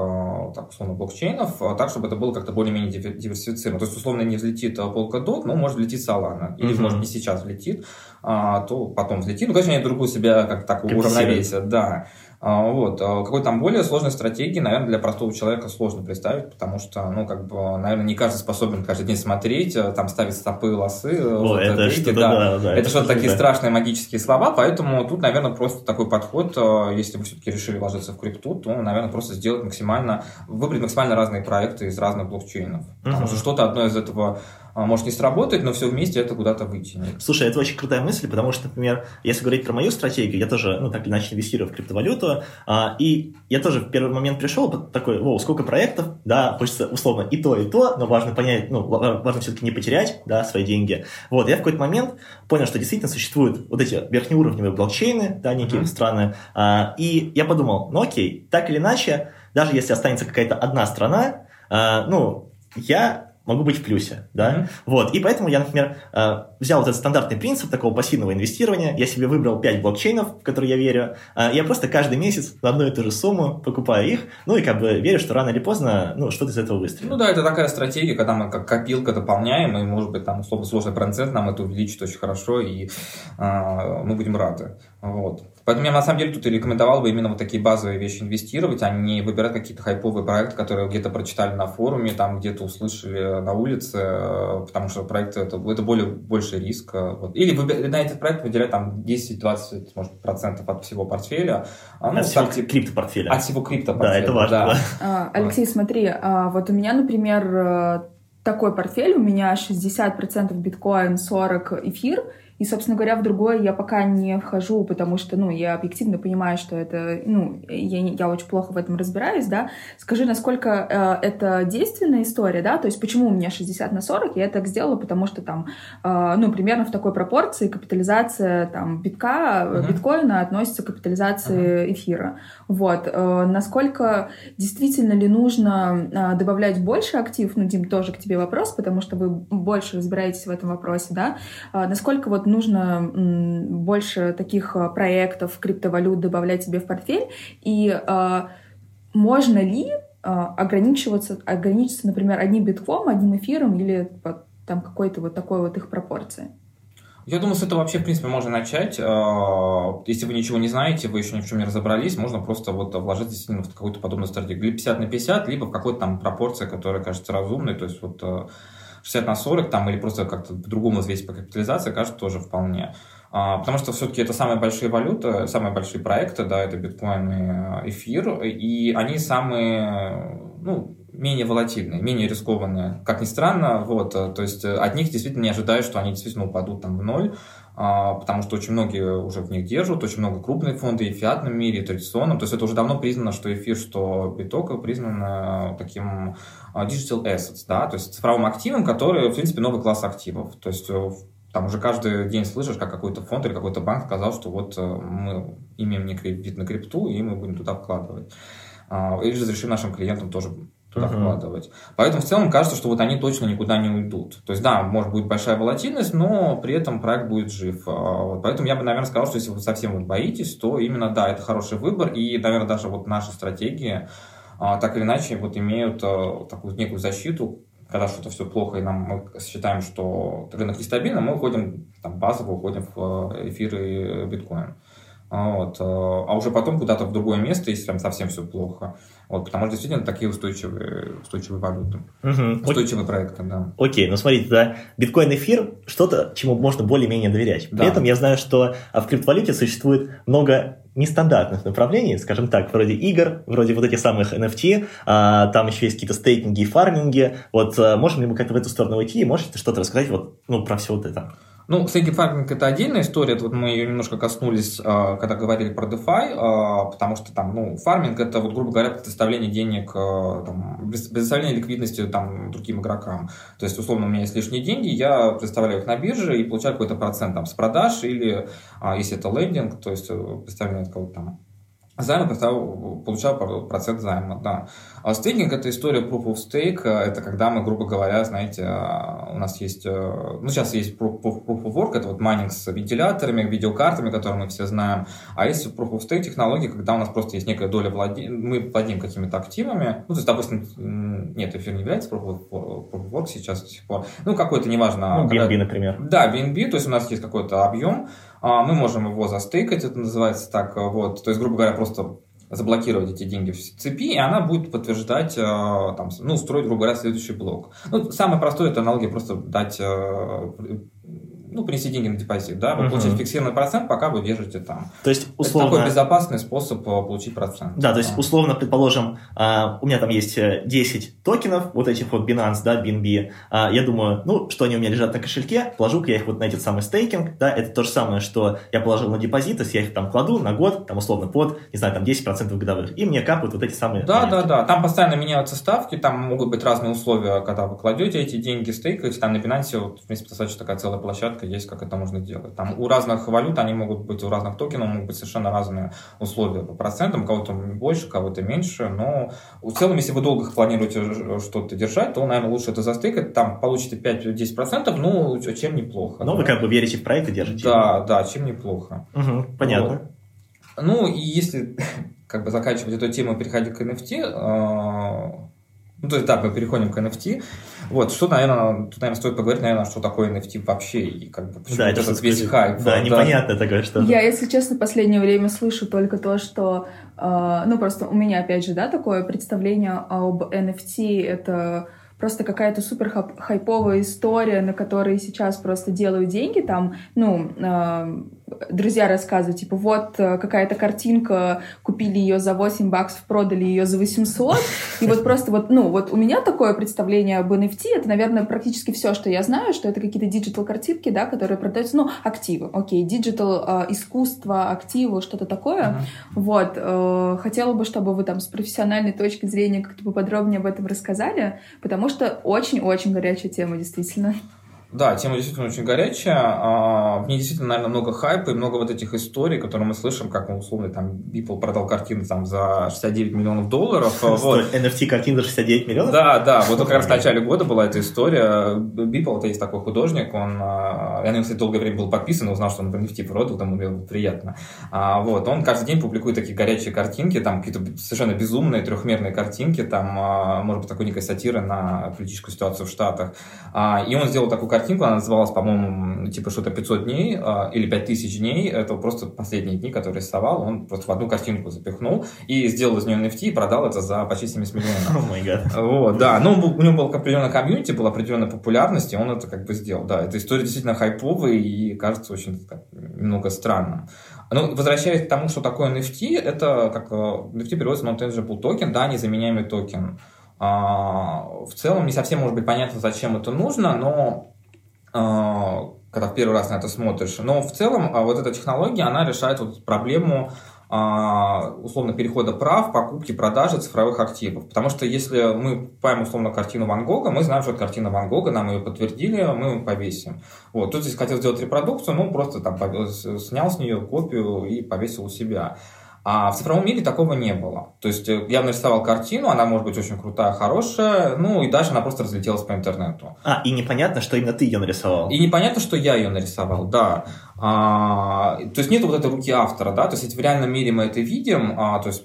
так, условно, блокчейнов, так, чтобы это было как-то более-менее диверсифицировано. То есть, условно, не взлетит Polkadot, но может взлететь Solana. Или, mm-hmm. может, не сейчас взлетит, то потом взлетит. Ну, конечно, они другую себя как так уравновесят. Да. А, вот. А какой там более сложной стратегии, наверное, для простого человека сложно представить, потому что, ну, как бы, наверное, не каждый способен каждый день смотреть, э, там ставить стопы, лосы. О, вот это что-то, да. Да, да, это, это что-то такие да. страшные магические слова, поэтому тут, наверное, просто такой подход, э, если вы все-таки решили вложиться в крипту, то, наверное, просто сделать максимально, выбрать максимально разные проекты из разных блокчейнов. Потому что что-то одно из этого может не сработать, но все вместе это куда-то вытянет. Слушай, это очень крутая мысль, потому что, например, если говорить про мою стратегию, я тоже, ну, так или иначе инвестирую в криптовалюту, а, и я тоже в первый момент пришел такой, о, сколько проектов, да, хочется условно и то, и то, но важно понять, ну, важно все-таки не потерять, да, свои деньги. Вот, я в какой-то момент понял, что действительно существуют вот эти верхнеуровневые блокчейны, да, некие mm-hmm. страны, а, и я подумал, ну, окей, так или иначе, даже если останется какая-то одна страна, а, ну, я могу быть в плюсе, да, mm-hmm. вот, и поэтому я, например, э, взял вот этот стандартный принцип такого пассивного инвестирования, я себе выбрал 5 блокчейнов, в которые я верю, э, я просто каждый месяц на одну и ту же сумму покупаю их, ну и как бы верю, что рано или поздно, ну, что-то из этого выстрелит. Ну да, это такая стратегия, когда мы как копилка дополняем, и, может быть, там, условно, сложный процент нам это увеличит очень хорошо, и э, мы будем рады, вот. Поэтому я на самом деле тут и рекомендовал бы именно вот такие базовые вещи инвестировать, а не выбирать какие-то хайповые проекты, которые где-то прочитали на форуме, там где-то услышали на улице, э, потому что проекты это, это более, больше риск. Вот. Или выбирать, на этот проект выделять там 10-20 может, процентов от всего портфеля. А, ну, от всего так, криптопортфеля. От всего криптопортфеля, да. это важно. Да. А, Алексей, смотри, а, вот у меня, например, э, такой портфель, у меня 60% биткоин, 40 эфир — и, собственно говоря, в другое я пока не вхожу, потому что, ну, я объективно понимаю, что это, ну, я, я очень плохо в этом разбираюсь, да. Скажи, насколько э, это действенная история, да, то есть почему у меня 60 на 40, я так сделала, потому что там, э, ну, примерно в такой пропорции капитализация там битка, uh-huh. биткоина относится к капитализации uh-huh. эфира. Вот. Э, насколько действительно ли нужно э, добавлять больше актив, ну, Дим, тоже к тебе вопрос, потому что вы больше разбираетесь в этом вопросе, да, э, насколько вот нужно больше таких э, проектов, криптовалют добавлять себе в портфель, и э, можно ли э, ограничиваться, ограничиться, например, одним битком, одним эфиром или там какой-то вот такой вот их пропорции? Я думаю, с этого вообще, в принципе, можно начать. Если вы ничего не знаете, вы еще ни в чем не разобрались, можно просто вот вложить действительно в какую-то подобную стратегию. Либо 50 на 50, либо в какой-то там пропорции, которая кажется разумной. То есть вот 60 на 40 там, или просто как-то по-другому взвесить по капитализации, кажется, тоже вполне. А, потому что все-таки это самые большие валюты, самые большие проекты, да, это биткоин и э, эфир, и они самые, ну, менее волатильные, менее рискованные. Как ни странно, вот, э, то есть э, от них действительно не ожидаешь, что они действительно упадут там в ноль, а, потому что очень многие уже в них держат, очень много крупных фондов и в фиатном мире, и традиционном. То есть это уже давно признано, что эфир, что биток признано таким а, digital assets, да, то есть цифровым активом, который, в принципе, новый класс активов. То есть э, там уже каждый день слышишь, как какой-то фонд или какой-то банк сказал, что вот мы имеем некий вид на крипту, и мы будем туда вкладывать. А, и разрешим нашим клиентам тоже туда uh-huh. вкладывать. Поэтому в целом кажется, что вот они точно никуда не уйдут. То есть, да, может быть большая волатильность, но при этом проект будет жив. А, вот. Поэтому я бы, наверное, сказал, что если вы совсем вот боитесь, то именно, да, это хороший выбор. И, наверное, даже вот наши стратегии а, так или иначе вот имеют а, такую некую защиту, когда что-то все плохо, и нам мы считаем, что рынок нестабильный, мы уходим, там, базово уходим в эфир и биткоин. Вот. А уже потом куда-то в другое место, если прям совсем все плохо. Вот, потому что действительно такие устойчивые, устойчивые валюты. Угу. Устойчивые проекты, да. Окей, ну смотрите, да, биткоин эфир что-то, чему можно более-менее доверять. При да. этом я знаю, что а, в криптовалюте существует много нестандартных направлений, скажем так, вроде игр, вроде вот этих самых NFT, а, там еще есть какие-то стейкинги и фарминги. Вот а, можем ли мы как-то в эту сторону уйти и можете что-то рассказать вот, ну, про все вот это? Ну, стейкинг и фарминг это отдельная история, вот мы ее немножко коснулись, а, когда говорили про DeFi, а, потому что там, ну, фарминг это, вот, грубо говоря, предоставление денег, а, там, предоставление ликвидности там, другим игрокам. То есть, условно, у меня есть лишние деньги, я предоставляю их на бирже и получаю какой-то процент там с продаж или, если это lending, то есть, э, предоставление какого-то там займа получал процент займа, да. А стейкинг – это история proof of stake, это когда мы, грубо говоря, знаете, у нас есть, ну, сейчас есть proof of work, это вот майнинг с вентиляторами, видеокартами, которые мы все знаем, а есть proof of stake технологии, когда у нас просто есть некая доля владения, мы владеем какими-то активами, ну, то есть, допустим, нет, эфир не является proof of, proof of work сейчас до сих пор, ну, какой-то, неважно. Ну, BNB, когда... например. Да, BNB, то есть у нас есть какой-то объем, а, мы можем его застейкать, это называется так, вот, то есть, грубо говоря, просто заблокировать эти деньги в цепи, и она будет подтверждать, э, там, ну, строить, грубо говоря, следующий блок. Ну, самое простое это аналогия просто дать э, ну, принести деньги на депозит, да, вы uh-huh. получаете фиксированный процент, пока вы держите там. То есть, условно... Это такой безопасный способ э, получить процент. Да, то есть, условно, предположим, а, у меня там есть 10 э, токенов, вот этих вот Binance, да, BNB, а, я думаю, ну, что они у меня лежат на кошельке, положу-ка я их вот на этот самый стейкинг, да, это то же самое, что я положил на депозит, то есть я их там кладу на год, там, условно, под, не знаю, там, 10% годовых, и мне капают вот эти самые... Да, да, да, там постоянно меняются ставки, там могут быть разные условия, когда вы кладете эти деньги, стейкаете, там на Binance, вот, в принципе, достаточно такая целая площадка есть, как это можно делать. Там у разных валют они могут быть, у разных токенов могут быть совершенно разные условия по процентам, кого-то больше, кого-то меньше, но в целом, если вы долго планируете что-то держать, то, наверное, лучше это застыкать, там получите 5-10%, ну, чем неплохо. Ну, да. вы как бы верите в проект и держите. Да, да, чем неплохо. Угу, понятно. Вот. Ну, и если [laughs] как бы заканчивать эту тему, переходить к NFT, ну, то есть, да, мы переходим к NFT. Вот, что, наверное, тут, наверное, стоит поговорить, наверное, что такое NFT вообще, и как бы почему да, это этот весь хайп. Да, да, непонятно такое что Я, если честно, в последнее время слышу только то, что, э, ну, просто у меня, опять же, да, такое представление об NFT, это просто какая-то супер хайповая история, на которой сейчас просто делают деньги, там, ну, э, друзья рассказывают, типа, вот э, какая-то картинка, купили ее за 8 баксов, продали ее за 800, и вот просто вот, ну, вот у меня такое представление об NFT, это, наверное, практически все, что я знаю, что это какие-то digital картинки, да, которые продаются, ну, активы, окей, digital э, искусство, активы, что-то такое, uh-huh. вот, э, хотела бы, чтобы вы там с профессиональной точки зрения как-то поподробнее об этом рассказали, потому что очень-очень горячая тема, действительно. Да, тема действительно очень горячая. А, в ней действительно, наверное, много хайпа и много вот этих историй, которые мы слышим, как он условно там Beeple продал картину там за 69 миллионов долларов. Вот. NFT картина за 69 миллионов? Да, да. Вот как раз в начале года была эта история. Beeple, это есть такой художник, он, а, я на него, кстати, долгое время был подписан, узнал, что он в NFT продал, там мне было приятно. А, вот, он каждый день публикует такие горячие картинки, там какие-то совершенно безумные трехмерные картинки, там, может быть, такой некой сатиры на политическую ситуацию в Штатах. И он сделал такую картинку, картинку, она называлась, по-моему, типа что-то 500 дней э, или 5000 дней. Это просто последние дни, которые рисовал. Он просто в одну картинку запихнул и сделал из нее NFT и продал это за почти 70 миллионов. [laughs] О май гад. Вот, да. Ну, у него был определенная комьюнити, была определенная популярность, и он это как бы сделал. Да, эта история действительно хайповая и кажется очень так, немного странным. Ну, возвращаясь к тому, что такое NFT, это как э, NFT переводится non-fungible токен, да, незаменяемый токен. А, в целом не совсем может быть понятно, зачем это нужно, но когда в первый раз на это смотришь. Но в целом а, вот эта технология, она решает вот проблему а, условно перехода прав, покупки, продажи цифровых активов. Потому что если мы покупаем условно картину Ван Гога, мы знаем, что это картина Ван Гога, нам ее подтвердили, мы ее повесим. Вот. Тут здесь хотел сделать репродукцию, ну просто там снял с нее копию и повесил у себя. А в цифровом мире такого не было. То есть э, я нарисовал картину, она может быть очень крутая, хорошая, ну и дальше она просто разлетелась по интернету. А, и непонятно, что именно ты ее нарисовал. И непонятно, что я ее нарисовал, да. А, то есть нет вот этой руки автора, да, то есть если в реальном мире мы это видим, а, то есть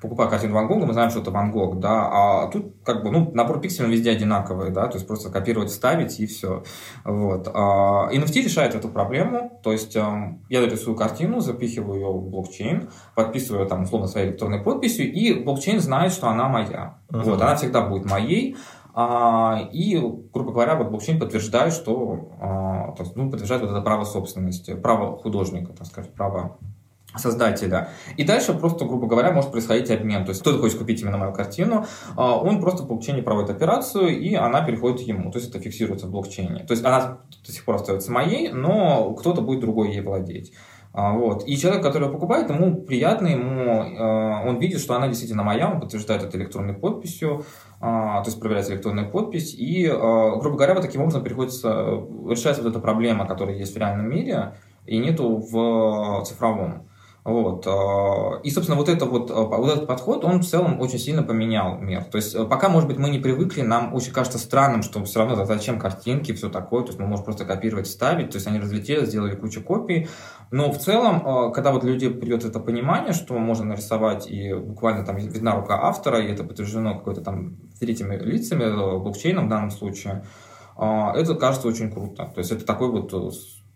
покупая картину Ван Гога, мы знаем, что это Ван Гог, да, а тут как бы, ну, набор пикселей везде одинаковый, да, то есть просто копировать, вставить и все, вот. А NFT решает эту проблему, то есть эм, я рисую картину, запихиваю ее в блокчейн, подписываю там условно своей электронной подписью, и блокчейн знает, что она моя, uh-huh. вот, она всегда будет моей, а, и, грубо говоря, вот блокчейн подтверждает, что, а, ну, подтверждает вот это право собственности, право художника, так сказать, право создателя. И дальше просто, грубо говоря, может происходить обмен. То есть кто-то хочет купить именно мою картину, а, он просто блокчейне проводит операцию, и она переходит ему. То есть это фиксируется в блокчейне. То есть она до сих пор остается моей, но кто-то будет другой ей владеть. А, вот. И человек, который ее покупает, ему приятно, ему, а, он видит, что она действительно моя, он подтверждает это электронной подписью, то есть проверяется электронная подпись, и, грубо говоря, вот таким образом приходится, решается вот эта проблема, которая есть в реальном мире, и нету в цифровом. Вот. Э, и, собственно, вот, это вот, э, вот этот подход, он в целом очень сильно поменял мир. То есть, пока, может быть, мы не привыкли, нам очень кажется странным, что все равно зачем картинки, все такое, то есть мы можем просто копировать, ставить, то есть они разлетели, сделали кучу копий, но в целом, когда вот люди придет это понимание, что можно нарисовать, и буквально там видна рука автора, и это подтверждено какой-то там третьими лицами, блокчейном в данном случае, это кажется очень круто. То есть это такой вот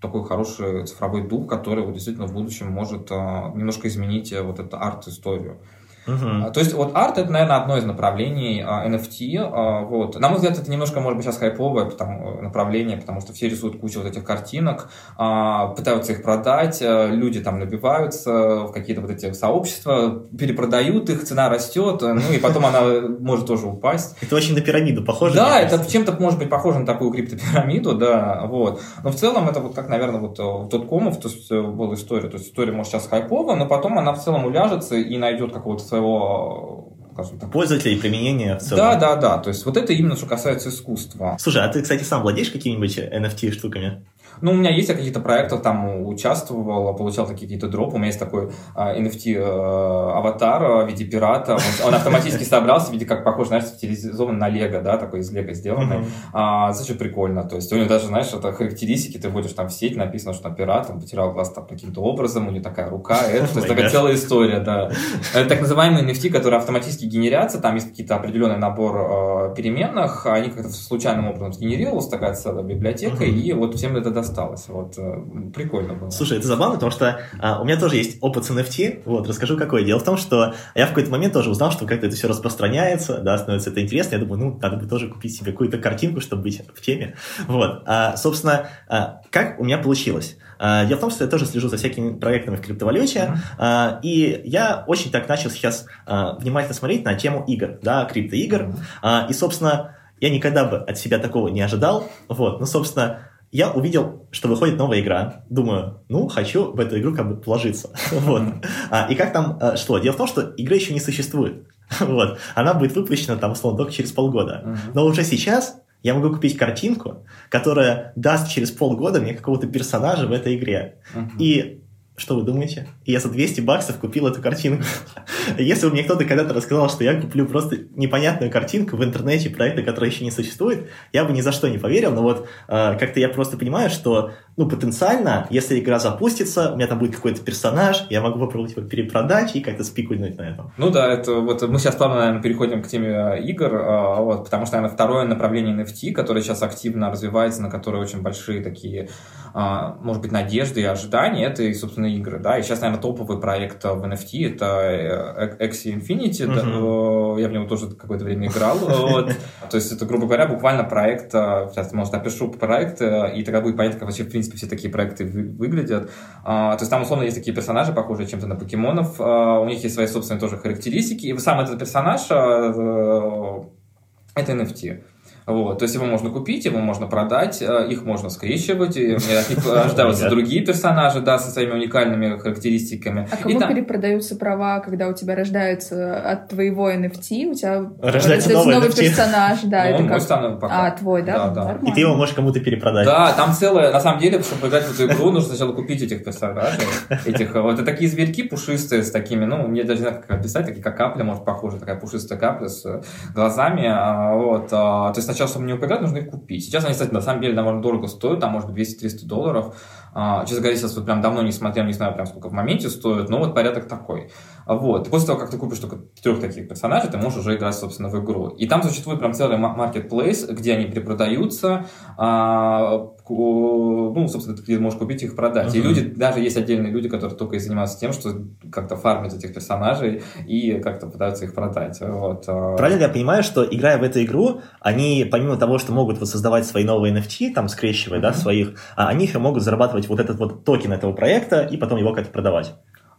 такой хороший цифровой дух, который вот действительно в будущем может а, немножко изменить э, вот эту арт-историю. Uh-huh. То есть вот арт это, наверное, одно из направлений а, NFT. А, вот. На мой взгляд, это немножко, может быть, сейчас хайповое потому, направление, потому что все рисуют кучу вот этих картинок, а, пытаются их продать, а, люди там набиваются в какие-то вот эти сообщества, перепродают их, цена растет, ну и потом она [laughs] может тоже упасть. Это очень на пирамиду похоже. Да, это чем-то может быть похоже на такую криптопирамиду, да, вот. Но в целом это вот как, наверное, вот в тот комов, то есть была история, то есть история может сейчас хайповая, но потом она в целом уляжется и найдет какого-то своего скажем так. Пользователей применения в целом. Да, да, да. То есть вот это именно что касается искусства. Слушай, а ты, кстати, сам владеешь какими-нибудь NFT штуками? Ну, у меня есть я какие-то проекты, там участвовал, получал какие-то дропы. У меня есть такой а, NFT а, аватар в виде пирата. Он, он автоматически собрался в виде, как похож, знаешь, стилизован на Лего, да, такой из Лего сделанный. А, это очень прикольно. То есть у него даже, знаешь, это характеристики, ты вводишь там в сеть, написано, что пират, он потерял глаз там каким-то образом, у него такая рука, это, то есть такая целая история, да. Это так называемые NFT, которые автоматически генерятся, там есть какие-то определенный набор э, переменных, они как-то случайным образом сгенерировалась, такая целая библиотека, и вот всем это осталось. Вот, э, прикольно было. Слушай, это забавно, потому что а, у меня тоже есть опыт с NFT. Вот, расскажу, какой. Дело в том, что я в какой-то момент тоже узнал, что как-то это все распространяется, да, становится это интересно. Я думаю, ну, надо бы тоже купить себе какую-то картинку, чтобы быть в теме. Вот. А, собственно, а, как у меня получилось? А, дело в том, что я тоже слежу за всякими проектами в криптовалюте, mm-hmm. а, и я очень так начал сейчас а, внимательно смотреть на тему игр, да, криптоигр. Mm-hmm. А, и, собственно, я никогда бы от себя такого не ожидал. Вот, ну, собственно, я увидел, что выходит новая игра. Думаю, ну, хочу в эту игру как бы положиться. [laughs] вот. А, и как там а, что? Дело в том, что игры еще не существует. [laughs] вот. Она будет выпущена там, условно, только через полгода. Но уже сейчас я могу купить картинку, которая даст через полгода мне какого-то персонажа в этой игре. И что вы думаете? я за 200 баксов купил эту картинку. [laughs] Если бы мне кто-то когда-то рассказал, что я куплю просто непонятную картинку в интернете проекта, который еще не существует, я бы ни за что не поверил. Но вот э, как-то я просто понимаю, что ну, потенциально, если игра запустится, у меня там будет какой-то персонаж, я могу попробовать его перепродать и как-то спекульнуть на этом. Ну да, это вот мы сейчас плавно, наверное, переходим к теме э, игр, э, вот, потому что, наверное, второе направление NFT, которое сейчас активно развивается, на которое очень большие такие, может быть, надежды и ожидания, это, и, собственно, игры, да, и сейчас, наверное, топовый проект в NFT, это Axie Infinity, uh-huh. да, я в него тоже какое-то время играл, [laughs] вот, то есть это, грубо говоря, буквально проект, сейчас, может, опишу проект, и тогда будет понятно, как вообще, в принципе, все такие проекты выглядят. А, то есть там, условно, есть такие персонажи, похожие чем-то на покемонов. А, у них есть свои собственные тоже характеристики. И сам этот персонаж а, э, это NFT. Вот, то есть его можно купить, его можно продать, э, их можно скрещивать, и от них [laughs] рождаются другие персонажи, да, со своими уникальными характеристиками. А кому там... перепродаются права, когда у тебя рождается от твоего NFT, у тебя рождается новый, новый персонаж, да, ну, это как... А, твой, да? Да, да. И ты его можешь кому-то перепродать. Да, там целое, на самом деле, чтобы играть в эту игру, нужно сначала купить этих персонажей, этих, вот, это такие зверьки пушистые с такими, ну, мне даже не знаю, как описать, такие как капля, может, похожа, такая пушистая капля с глазами, а, вот, а, то есть сначала, чтобы не упрягать, нужно их купить. Сейчас они, кстати, на самом деле довольно дорого стоят, там, может быть, 200-300 долларов. А, честно говоря, сейчас вот прям давно не смотрел, не знаю прям сколько в моменте стоит, но вот порядок такой. Вот. после того, как ты купишь только трех таких персонажей, ты можешь уже играть, собственно, в игру. И там существует прям целый маркетплейс, где они перепродаются, а, ну, собственно, ты можешь купить их, продать. Uh-huh. И люди, даже есть отдельные люди, которые только и занимаются тем, что как-то фармят этих персонажей и как-то пытаются их продать. Вот. А. Правильно я понимаю, что играя в эту игру, они, помимо того, что могут вот создавать свои новые NFT, там, скрещивая, uh-huh. да, своих, а они еще могут зарабатывать вот этот вот токен этого проекта и потом его как-то продавать.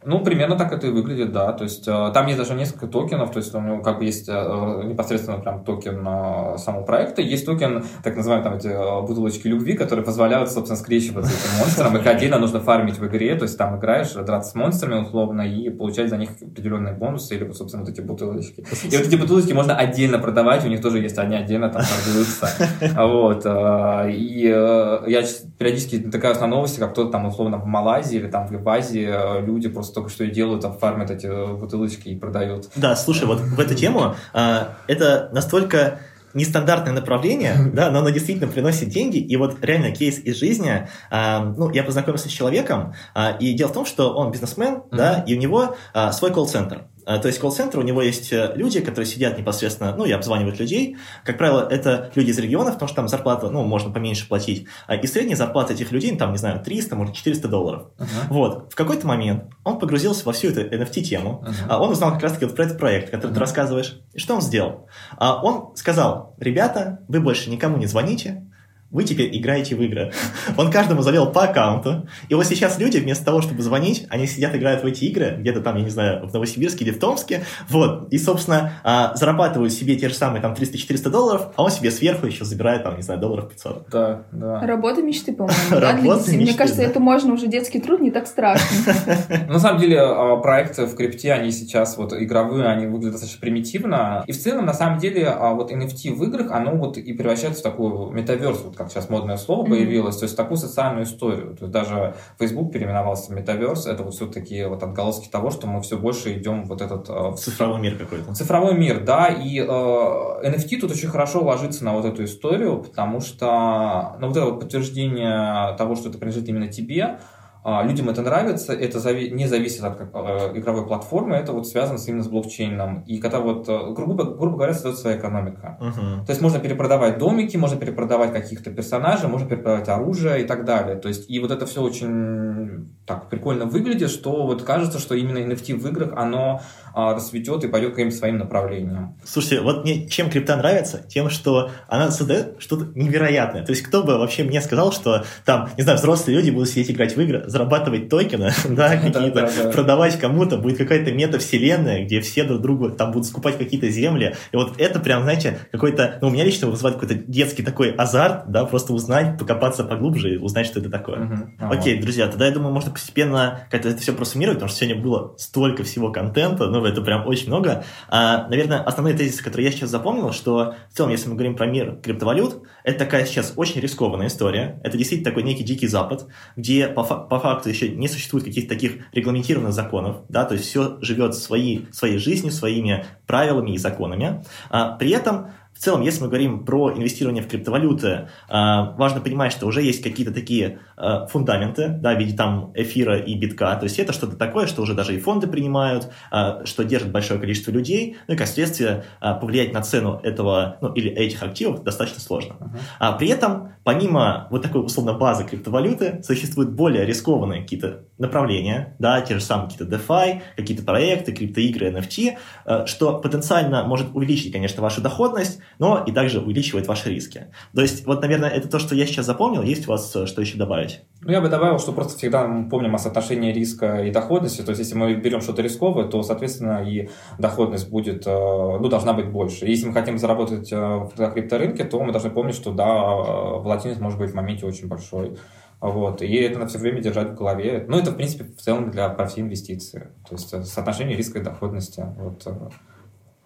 Ну, примерно так это и выглядит, да. То есть э, там есть даже несколько токенов, то есть у него как бы есть э, непосредственно прям токен э, самого проекта, есть токен, так называемые там эти бутылочки любви, которые позволяют, собственно, скрещиваться этим [laughs] монстром. Их отдельно нужно фармить в игре, то есть там играешь, драться с монстрами условно и получать за них определенные бонусы или, собственно, вот эти бутылочки. И вот эти бутылочки можно отдельно продавать, у них тоже есть, они отдельно там торгуются. [laughs] Вот. И я периодически натыкаюсь на новости, как кто-то там условно в Малайзии или там в Азии люди просто только что и делают, там фармят эти бутылочки и продают. Да, слушай, вот в эту тему а, это настолько нестандартное направление, [laughs] да, но оно действительно приносит деньги. И вот реально кейс из жизни. А, ну, я познакомился с человеком, а, и дело в том, что он бизнесмен, mm-hmm. да, и у него а, свой колл-центр. А, то есть колл-центр, у него есть э, люди, которые сидят непосредственно, ну, и обзванивают людей. Как правило, это люди из регионов, потому что там зарплата, ну, можно поменьше платить. А, и средняя зарплата этих людей, ну, там, не знаю, 300, может, 400 долларов. Uh-huh. Вот. В какой-то момент он погрузился во всю эту NFT-тему. Uh-huh. Он узнал как раз-таки вот про этот проект, который uh-huh. ты рассказываешь. И что он сделал? Он сказал, ребята, вы больше никому не звоните, вы теперь играете в игры. Он каждому завел по аккаунту. И вот сейчас люди, вместо того, чтобы звонить, они сидят, играют в эти игры, где-то там, я не знаю, в Новосибирске или в Томске, вот, и, собственно, а, зарабатывают себе те же самые там 300-400 долларов, а он себе сверху еще забирает там, не знаю, долларов 500. Да, да. Работа мечты, по-моему, [laughs] да, Мне кажется, это можно уже детский труд, не так страшно. [laughs] На самом деле, а, проекты в крипте, они сейчас вот игровые, они выглядят достаточно примитивно. И в целом, на самом деле, а, вот NFT в играх, оно вот и превращается в такую метаверс, вот как сейчас модное слово mm-hmm. появилось, то есть такую социальную историю. То есть даже Facebook переименовался в метаверс, это вот все-таки вот отголоски того, что мы все больше идем вот этот... Э, цифровой мир какой-то. Цифровой мир, да, и э, NFT тут очень хорошо ложится на вот эту историю, потому что ну, вот это вот подтверждение того, что это принадлежит именно тебе, людям это нравится, это не зависит от э, игровой платформы, это вот связано именно с блокчейном. И когда вот, э, грубо, грубо говоря, создается своя экономика. Uh-huh. То есть можно перепродавать домики, можно перепродавать каких-то персонажей, можно перепродавать оружие и так далее. То есть и вот это все очень так прикольно выглядит, что вот кажется, что именно NFT в играх, оно а, расцветет и пойдет каким-то своим направлением. Слушайте, вот мне чем крипта нравится? Тем, что она создает что-то невероятное. То есть кто бы вообще мне сказал, что там, не знаю, взрослые люди будут сидеть играть в игры, зарабатывать токены, [laughs] да, какие-то, продавать кому-то, будет какая-то метавселенная, где все друг другу там будут скупать какие-то земли. И вот это прям, знаете, какой-то, ну, у меня лично вызывает какой-то детский такой азарт, да, просто узнать, покопаться поглубже и узнать, что это такое. Окей, друзья, тогда я думаю, можно постепенно как-то это все просуммировать, потому что сегодня было столько всего контента, ну, это прям очень много. А, наверное, основные тезисы, которые я сейчас запомнил, что в целом, если мы говорим про мир криптовалют, это такая сейчас очень рискованная история. Это действительно такой некий дикий запад, где по, по факту еще не существует каких-то таких регламентированных законов, да, то есть все живет своей, своей жизнью, своими правилами и законами. А, при этом в целом, если мы говорим про инвестирование в криптовалюты, а, важно понимать, что уже есть какие-то такие а, фундаменты, да, в виде там эфира и битка, то есть это что-то такое, что уже даже и фонды принимают, а, что держит большое количество людей, ну и как следствие повлиять на цену этого, ну или этих активов достаточно сложно. Uh-huh. А при этом, помимо вот такой условно базы криптовалюты, существуют более рискованные какие-то направления, да, те же самые какие-то DeFi, какие-то проекты, криптоигры, NFT, что потенциально может увеличить, конечно, вашу доходность, но и также увеличивает ваши риски. То есть, вот, наверное, это то, что я сейчас запомнил. Есть у вас э, что еще добавить? Ну, я бы добавил, что просто всегда мы помним о соотношении риска и доходности. То есть, если мы берем что-то рисковое, то, соответственно, и доходность будет, э, ну, должна быть больше. Если мы хотим заработать э, на крипторынке, то мы должны помнить, что, да, волатильность может быть в моменте очень большой. Вот, и это на все время держать в голове. Ну, это, в принципе, в целом для про инвестиции. То есть соотношение риска и доходности. Вот,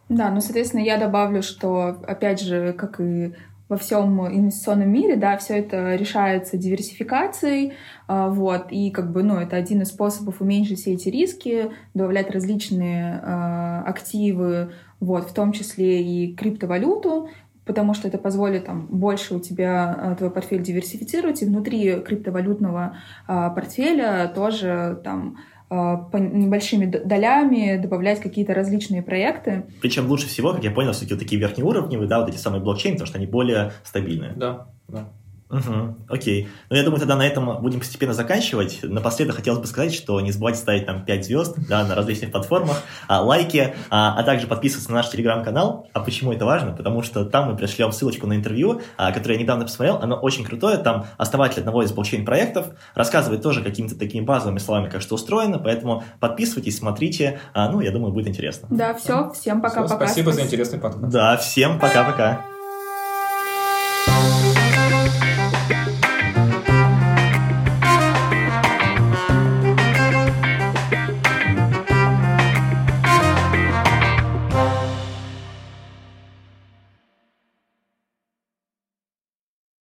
да, ну, соответственно, я добавлю, что, опять же, как и во всем инвестиционном мире, да, все это решается диверсификацией, а, вот, и как бы, ну, это один из способов уменьшить все эти риски, добавлять различные э, активы, вот, в том числе и криптовалюту, потому что это позволит там больше у тебя а, твой портфель диверсифицировать, и внутри криптовалютного э, портфеля тоже там по небольшими долями добавлять какие-то различные проекты. Причем лучше всего, как я понял, все-таки вот такие верхнеуровневые, да, вот эти самые блокчейны, потому что они более стабильные. Да, да. Угу, окей. Ну, я думаю, тогда на этом будем постепенно заканчивать. Напоследок хотелось бы сказать, что не забывайте ставить там 5 звезд да, на различных платформах, а, лайки, а, а также подписываться на наш телеграм-канал. А почему это важно? Потому что там мы пришлем ссылочку на интервью, а, которое я недавно посмотрел. Оно очень крутое. Там основатель одного из блокчейн-проектов рассказывает тоже какими-то такими базовыми словами, как что устроено. Поэтому подписывайтесь, смотрите. А, ну, я думаю, будет интересно. Да, все. Всем пока-пока. Спасибо за интересный подкаст. Да, всем пока-пока.